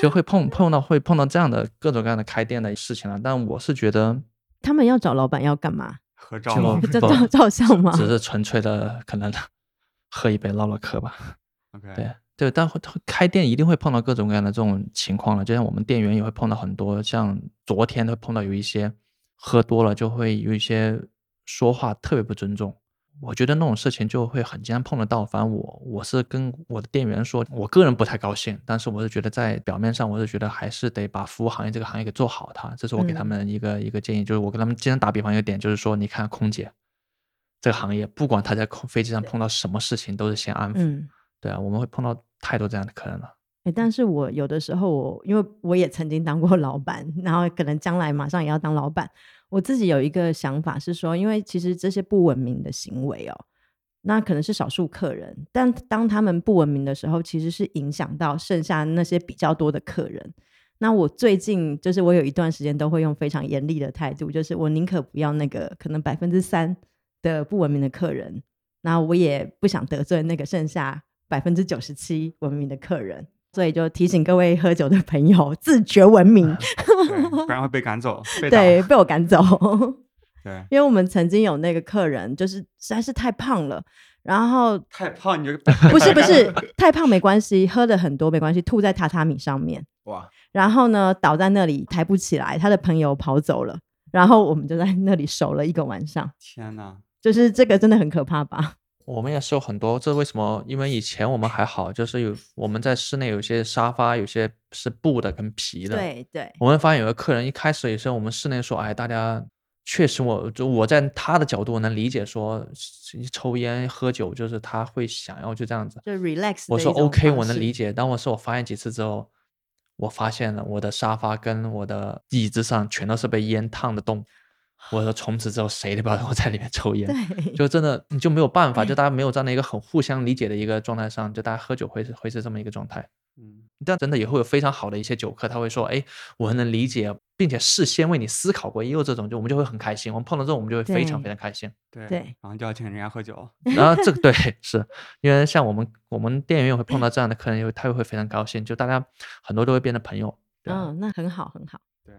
S3: 就会碰碰到会碰到这样的各种各样的开店的事情了。但我是觉得，
S2: 他们要找老板要干嘛？
S3: 就
S1: 合照吗
S2: 照照照 相吗？
S3: 只是纯粹的可能 喝一杯唠唠嗑吧。
S1: ？OK，
S3: 对对，但会开店一定会碰到各种各样的这种情况了，就像我们店员也会碰到很多，像昨天都碰到有一些喝多了就会有一些说话特别不尊重，我觉得那种事情就会很经常碰得到。反正我我是跟我的店员说，我个人不太高兴，但是我是觉得在表面上，我是觉得还是得把服务行业这个行业给做好它，这是我给他
S2: 嗯
S3: 们一个、一个建议，就是我跟他们经常打比方一个点，就是说，你看空姐。这个行业，不管他在空飞机上碰到什么事情，都是先安抚。
S2: 嗯。
S3: 对啊，我们会碰到太多这样的客人了。
S2: 哎，但是我有的时候我因为我也曾经当过老板，然后可能将来马上也要当老板。我自己有一个想法是说，因为其实这些不文明的行为哦，那可能是少数客人，但当他们不文明的时候，其实是影响到剩下那些比较多的客人。那我最近就是我有一段时间都会用非常严厉的态度，就是我宁可不要那个可能百分之三的不文明的客人，那我也不想得罪那个剩下百分之九十七文明的客人。所以就提醒各位喝酒的朋友自觉文明，
S1: 不然会被赶走。
S2: 对，被我赶走。
S1: 对，
S2: 因为我们曾经有那个客人，就是实在是太胖了，然后
S1: 太胖你就
S2: 不是不是太胖没关系，喝的很多没关系，吐在榻榻米上面哇，然后呢倒在那里抬不起来，他的朋友跑走了，然后我们就在那里守了一个晚上。
S1: 天哪，
S2: 就是这个真的很可怕吧？
S3: 我们也是有很多，这为什么？因为以前我们还好，就是有我们在室内有些沙发，有些是布的跟皮的。
S2: 对对。
S3: 我们发现有个客人一开始也是我们室内说，哎，大家确实，我就我在他的角度我能理解，说抽烟喝酒就是他会想要就这样子，
S2: 就 relax。
S3: 我说 OK，我能理解。但我说我发现几次之后，我发现了我的沙发跟我的椅子上全都是被烟烫的洞。我说从此之后谁都不要让我在里面抽烟，就真的你就没有办法，就大家没有站在一个很互相理解的一个状态上，就大家喝酒会是会是这么一个状态。嗯，但真的也会有非常好的一些酒客，他会说，哎，我能理解，并且事先为你思考过，也有这种，就我们就会很开心。我们碰到这种，我们就会非常非常开心。
S1: 对
S2: 对，
S1: 然后就要请人家喝酒。
S3: 然后这个对，是因为像我们我们店员也会碰到这样的客人，因为他也会非常高兴，就大家很多都会变成朋友。
S2: 嗯，那很好很好。
S1: 对，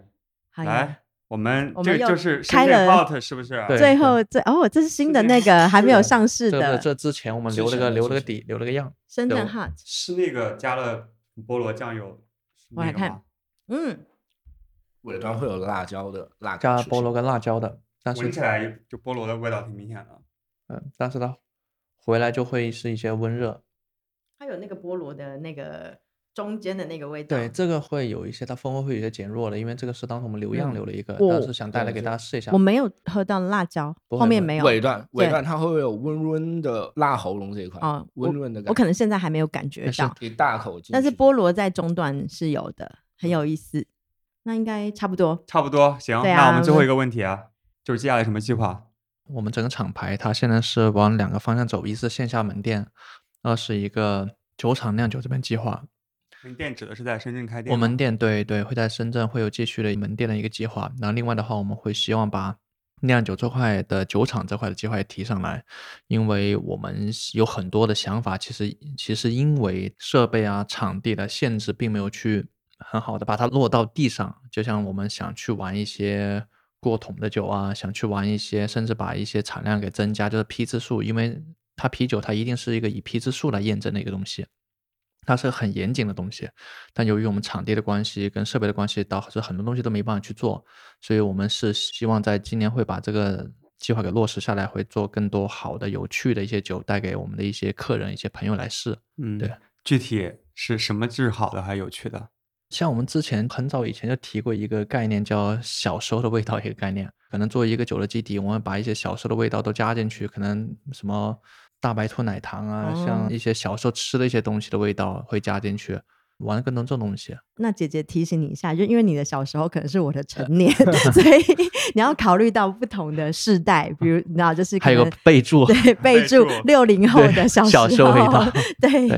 S2: 来。
S1: 我们这就是
S2: 开了，
S1: 是不是？
S2: 最后这哦，这是新的那个还没有上市的。
S3: 这之前我们留了个留了个底，留了个样。
S2: 深圳 hot
S1: 是那个加了菠萝酱油。
S2: 我来看，嗯，
S4: 尾端会有辣椒的辣，
S3: 加菠萝跟辣椒的，但是
S1: 闻起来就菠萝的味道挺明显的。
S3: 嗯，但是它回来就会是一些温热。
S2: 它有那个菠萝的那个。中间的那个味道，
S3: 对这个会有一些，它风味会有些减弱了，因为这个是当时我们留样留了一个，当时想带来给大家试一下。
S2: 我没有喝到辣椒，后面没有。
S4: 尾段尾段它会不会有温温的辣喉咙这一块？啊，温润的感觉。
S2: 我可能现在还没有感觉到。
S4: 一大口
S2: 但是菠萝在中段是有的，很有意思。那应该差不多。
S1: 差不多，行。那我们最后一个问题啊，就是接下来什么计划？
S3: 我们整个厂牌它现在是往两个方向走，一是线下门店，二是一个酒厂酿酒这边计划。
S1: 门店指的是在深圳开店。
S3: 我们店对对会在深圳会有继续的门店的一个计划。然后另外的话，我们会希望把酿酒这块的酒厂这块的计划也提上来，因为我们有很多的想法。其实其实因为设备啊、场地的限制，并没有去很好的把它落到地上。就像我们想去玩一些过桶的酒啊，想去玩一些，甚至把一些产量给增加，就是批次数，因为它啤酒它一定是一个以批次数来验证的一个东西。它是很严谨的东西，但由于我们场地的关系跟设备的关系，导致很多东西都没办法去做，所以我们是希望在今年会把这个计划给落实下来，会做更多好的、有趣的一些酒带给我们的一些客人、一些朋友来试。
S1: 嗯，
S3: 对，
S1: 具体是什么是好的还有趣的？
S3: 像我们之前很早以前就提过一个概念，叫小时候的味道一个概念，可能作为一个酒的基底，我们把一些小时候的味道都加进去，可能什么。大白兔奶糖啊，像一些小时候吃的一些东西的味道会加进去，玩更多这种东西。
S2: 那姐姐提醒你一下，就因为你的小时候可能是我的 成年，所以你要考虑到不同的世代，比如你知道，就是
S3: 还有个备注，
S2: 对备注六零后的小
S3: 时候味道，
S2: 对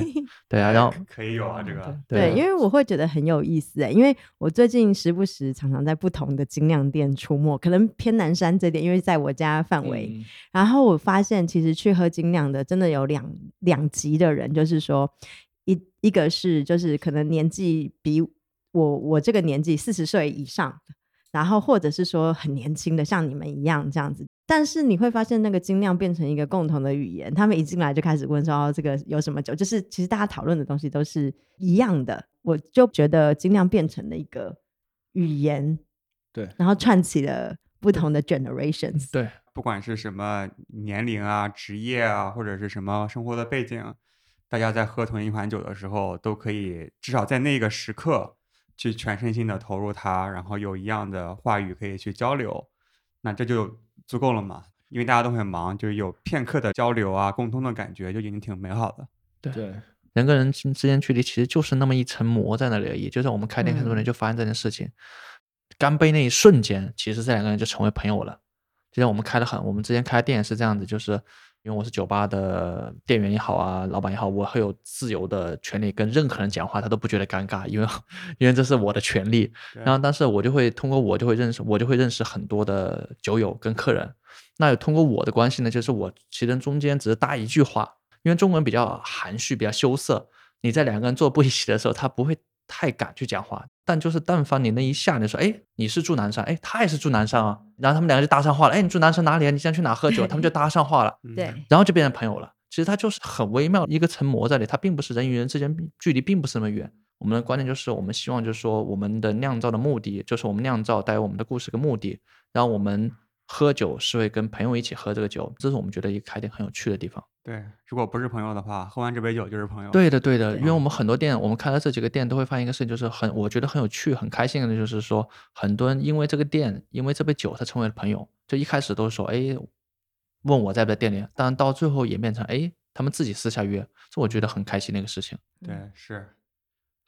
S3: 对啊，然后
S1: 可以有啊这个，
S2: 对，因为我会觉得很有意思哎，因为我最近时不时常常在不同的精酿店出没，可能偏南山这点，因为在我家范围，然后我发现其实去喝精酿的真的有两两级的人，就是说。一一个是就是可能年纪比我我这个年纪四十岁以上，然后或者是说很年轻的像你们一样这样子，但是你会发现那个精酿变成一个共同的语言，他们一进来就开始问说这个有什么酒，就是其实大家讨论的东西都是一样的，我就觉得精酿变成了一个语言，
S4: 对，
S2: 然后串起了不同的 generations，
S3: 对，
S1: 不管是什么年龄啊、职业啊，或者是什么生活的背景。大家在喝同一款酒的时候，都可以至少在那个时刻去全身心的投入它，然后有一样的话语可以去交流，那这就足够了嘛？因为大家都很忙，就是有片刻的交流啊，共通的感觉，就已经挺美好的。
S4: 对，
S3: 人跟人之之间距离其实就是那么一层膜在那里而已。就像我们开店很多人
S2: 嗯
S3: 就发现这件事情，干杯那一瞬间，其实这两个人就成为朋友了。就像我们开的很，我们之前开店是这样子，就是因为我是酒吧的店员也好啊，老板也好，我会有自由的权利跟任何人讲话，他都不觉得尴尬，因为因为这是我的权利。然后，但是我就会通过我就会认识，我就会认识很多的酒友跟客人。那通过我的关系呢，就是我其实中间只是搭一句话，因为中国人比较含蓄，比较羞涩。你在两个人坐不一起的时候，他不会太敢去讲话。但就是但凡你那一下，你说，哎，你是住南山，哎，他也是住南山啊，然后他们两个就搭上话了，哎，你住南山哪里啊？你现在去哪喝酒？他们 就搭上话了，
S1: 嗯
S2: 对，
S3: 然后就变成朋友了。其实它就是很微妙一个层膜在里，它并不是人与人之间距离并不是那么远。我们的观点就是，我们希望就是说，我们的酿造的目的就是我们酿造带有我们的故事跟目的，然后我们喝酒是会跟朋友一起喝这个酒，这是我们觉得一个开店很有趣的地方。
S1: 对，如果不是朋友的话，喝完这杯酒就是朋友。
S3: 对的，对的，因为我们很多店，我们开了这几个店，都会发现一个事情，就是很我觉得很有趣、很开心的，就是说很多人因为这个店，因为这杯酒，他成为了朋友。就一开始都是说，哎，问我在不在店里，但到最后演变成，哎，他们自己私下约，这我觉得很开心的一个事情。
S1: 对是。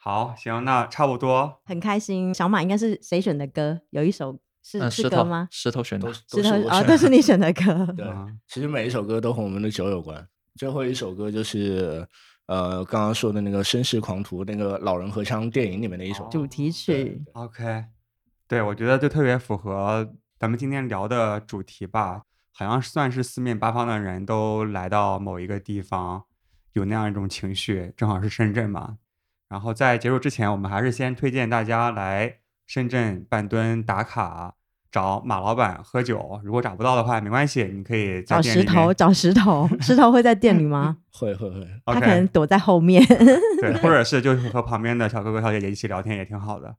S1: 好，行，那差不多。
S2: 很开心。小马应该是谁选的歌？有一首是、
S3: 嗯，石头
S2: 是歌吗？
S3: 石头选的
S2: 石头啊，
S4: 都是
S2: 你选的歌。
S4: 对
S1: 嗯，
S4: 其实每一首歌都和我们的酒有关。最后一首歌就是呃刚刚说的那个《绅士狂徒》，那个老人合唱电影里面的一首。
S2: 主题曲
S1: ，OK，对，我觉得就特别符合咱们今天聊的主题吧，好像算是四面八方的人都来到某一个地方，有那样一种情绪，正好是深圳嘛。然后在结束之前，我们还是先推荐大家来深圳半吨打卡，找马老板喝酒。如果找不到的话，没关系，你可以在
S2: 找
S1: 店里面
S2: 石头，找石头，石头会在店里吗？
S4: 会会会，
S2: 他可能躲在后面。
S1: 对，或者 是就是和旁边的小哥哥小姐姐一起聊天也挺好的。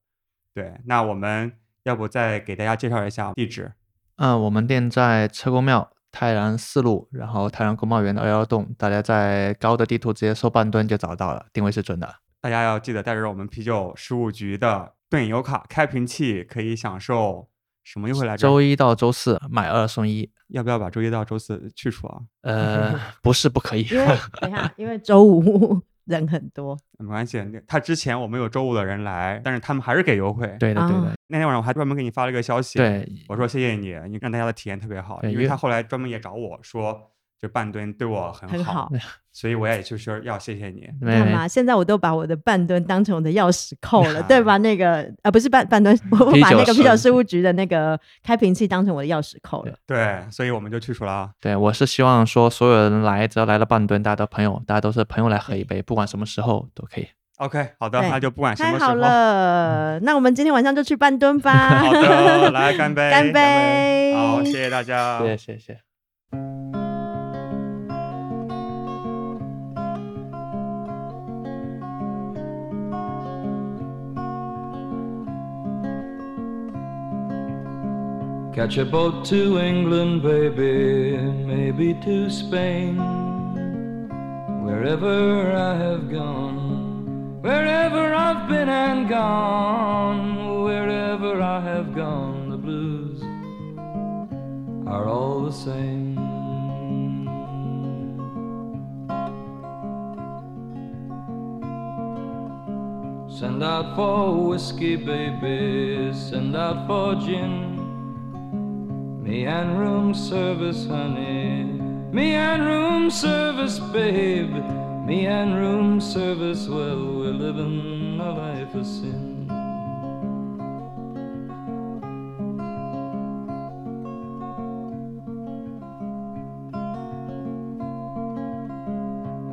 S1: 对，那我们要不再给大家介绍一下地址？
S3: 嗯，我们店在车公庙泰然四路，然后泰然国贸园的二幺栋，大家在高德地图直接搜半吨就找到了，定位是准的。
S1: 大家要记得带着我们啤酒事务局的盾游卡开瓶器，可以享受什么优惠来着？
S3: 周一到周四买二送一，
S1: 要不要把周一到周四去除啊？
S3: 呃，不是不可以，
S2: 因为等一下，因为周五 人很多，
S1: 没关系，那他之前我们有周五的人来，但是他们还是给优惠。，
S3: 对的对的
S2: 啊，
S1: 那天晚上我还专门给你发了一个消息，，
S3: 对，
S1: 我说谢谢你，你让大家的体验特别好，
S3: 因为
S1: 他后来专门也找我说，就半吨对我很
S2: 很好。
S1: 所以我也就是要谢谢你。
S3: 没没
S2: 干嘛？现在我都把我的半吨当成我的钥匙扣了，对
S1: 啊
S2: 吧？那个啊，不是半半吨，我把那个啤酒
S3: 事
S2: 事务局的那个开瓶器当成我的钥匙扣了。
S1: 对，所以我们就去除了啊。
S3: 对，我是希望说所有人来，只要来了半吨，大家都朋友，大家都是朋友来喝一杯，不管什么时候都可以。
S1: OK，好的，那就不管什
S2: 太好
S1: 么时候，
S2: 了，那我们今天晚上就去半吨吧。
S1: 好的，来干杯，
S2: 干杯
S1: 好，谢谢大家，
S3: 谢谢谢谢。
S6: Catch a boat to England, baby, maybe to Spain. Wherever I have gone, wherever I've been and gone, wherever I have gone, the blues are all the same. Send out for whiskey, baby, send out for gin. Me and room service, honey. Me and room service, babe. Me and room service, well, we're living a life of sin.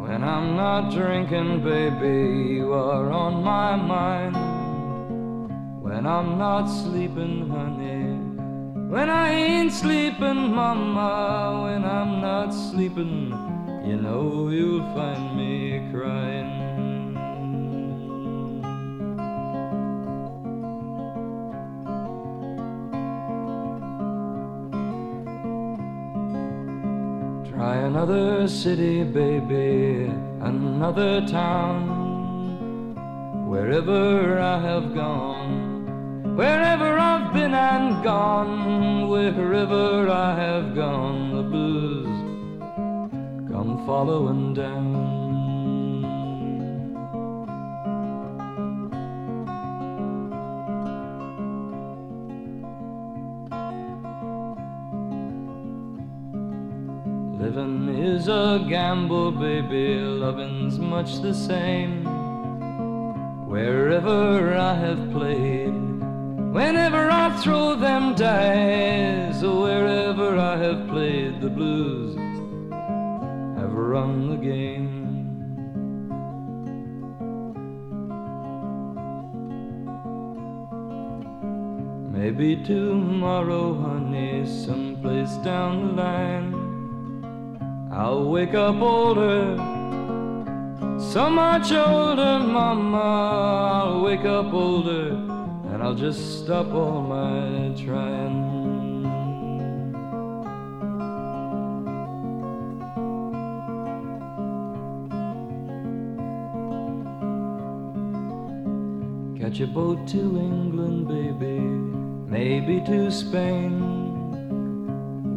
S6: When I'm not drinking, baby, you are on my mind. When I'm not sleeping, honey. When I ain't sleeping, mama, when I'm not sleeping, you know you'll find me crying. Try another city, baby, another town. Wherever I have gone, wherever Been and gone, wherever I have gone, the blues come following down. Living is a gamble, baby. Loving's much the same. Wherever I have played, whenever I throw them dice, or wherever I have played the blues, have run the game. Maybe tomorrow, honey, someplace down the line. I'll wake up older, so much older, mama. I'll wake up older, I'll just stop all my trying. Catch a boat to England, baby, maybe to Spain.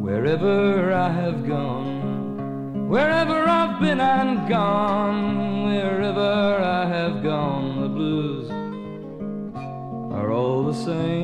S6: Wherever I have gone, wherever I've been and gone, wherever I have gone, same.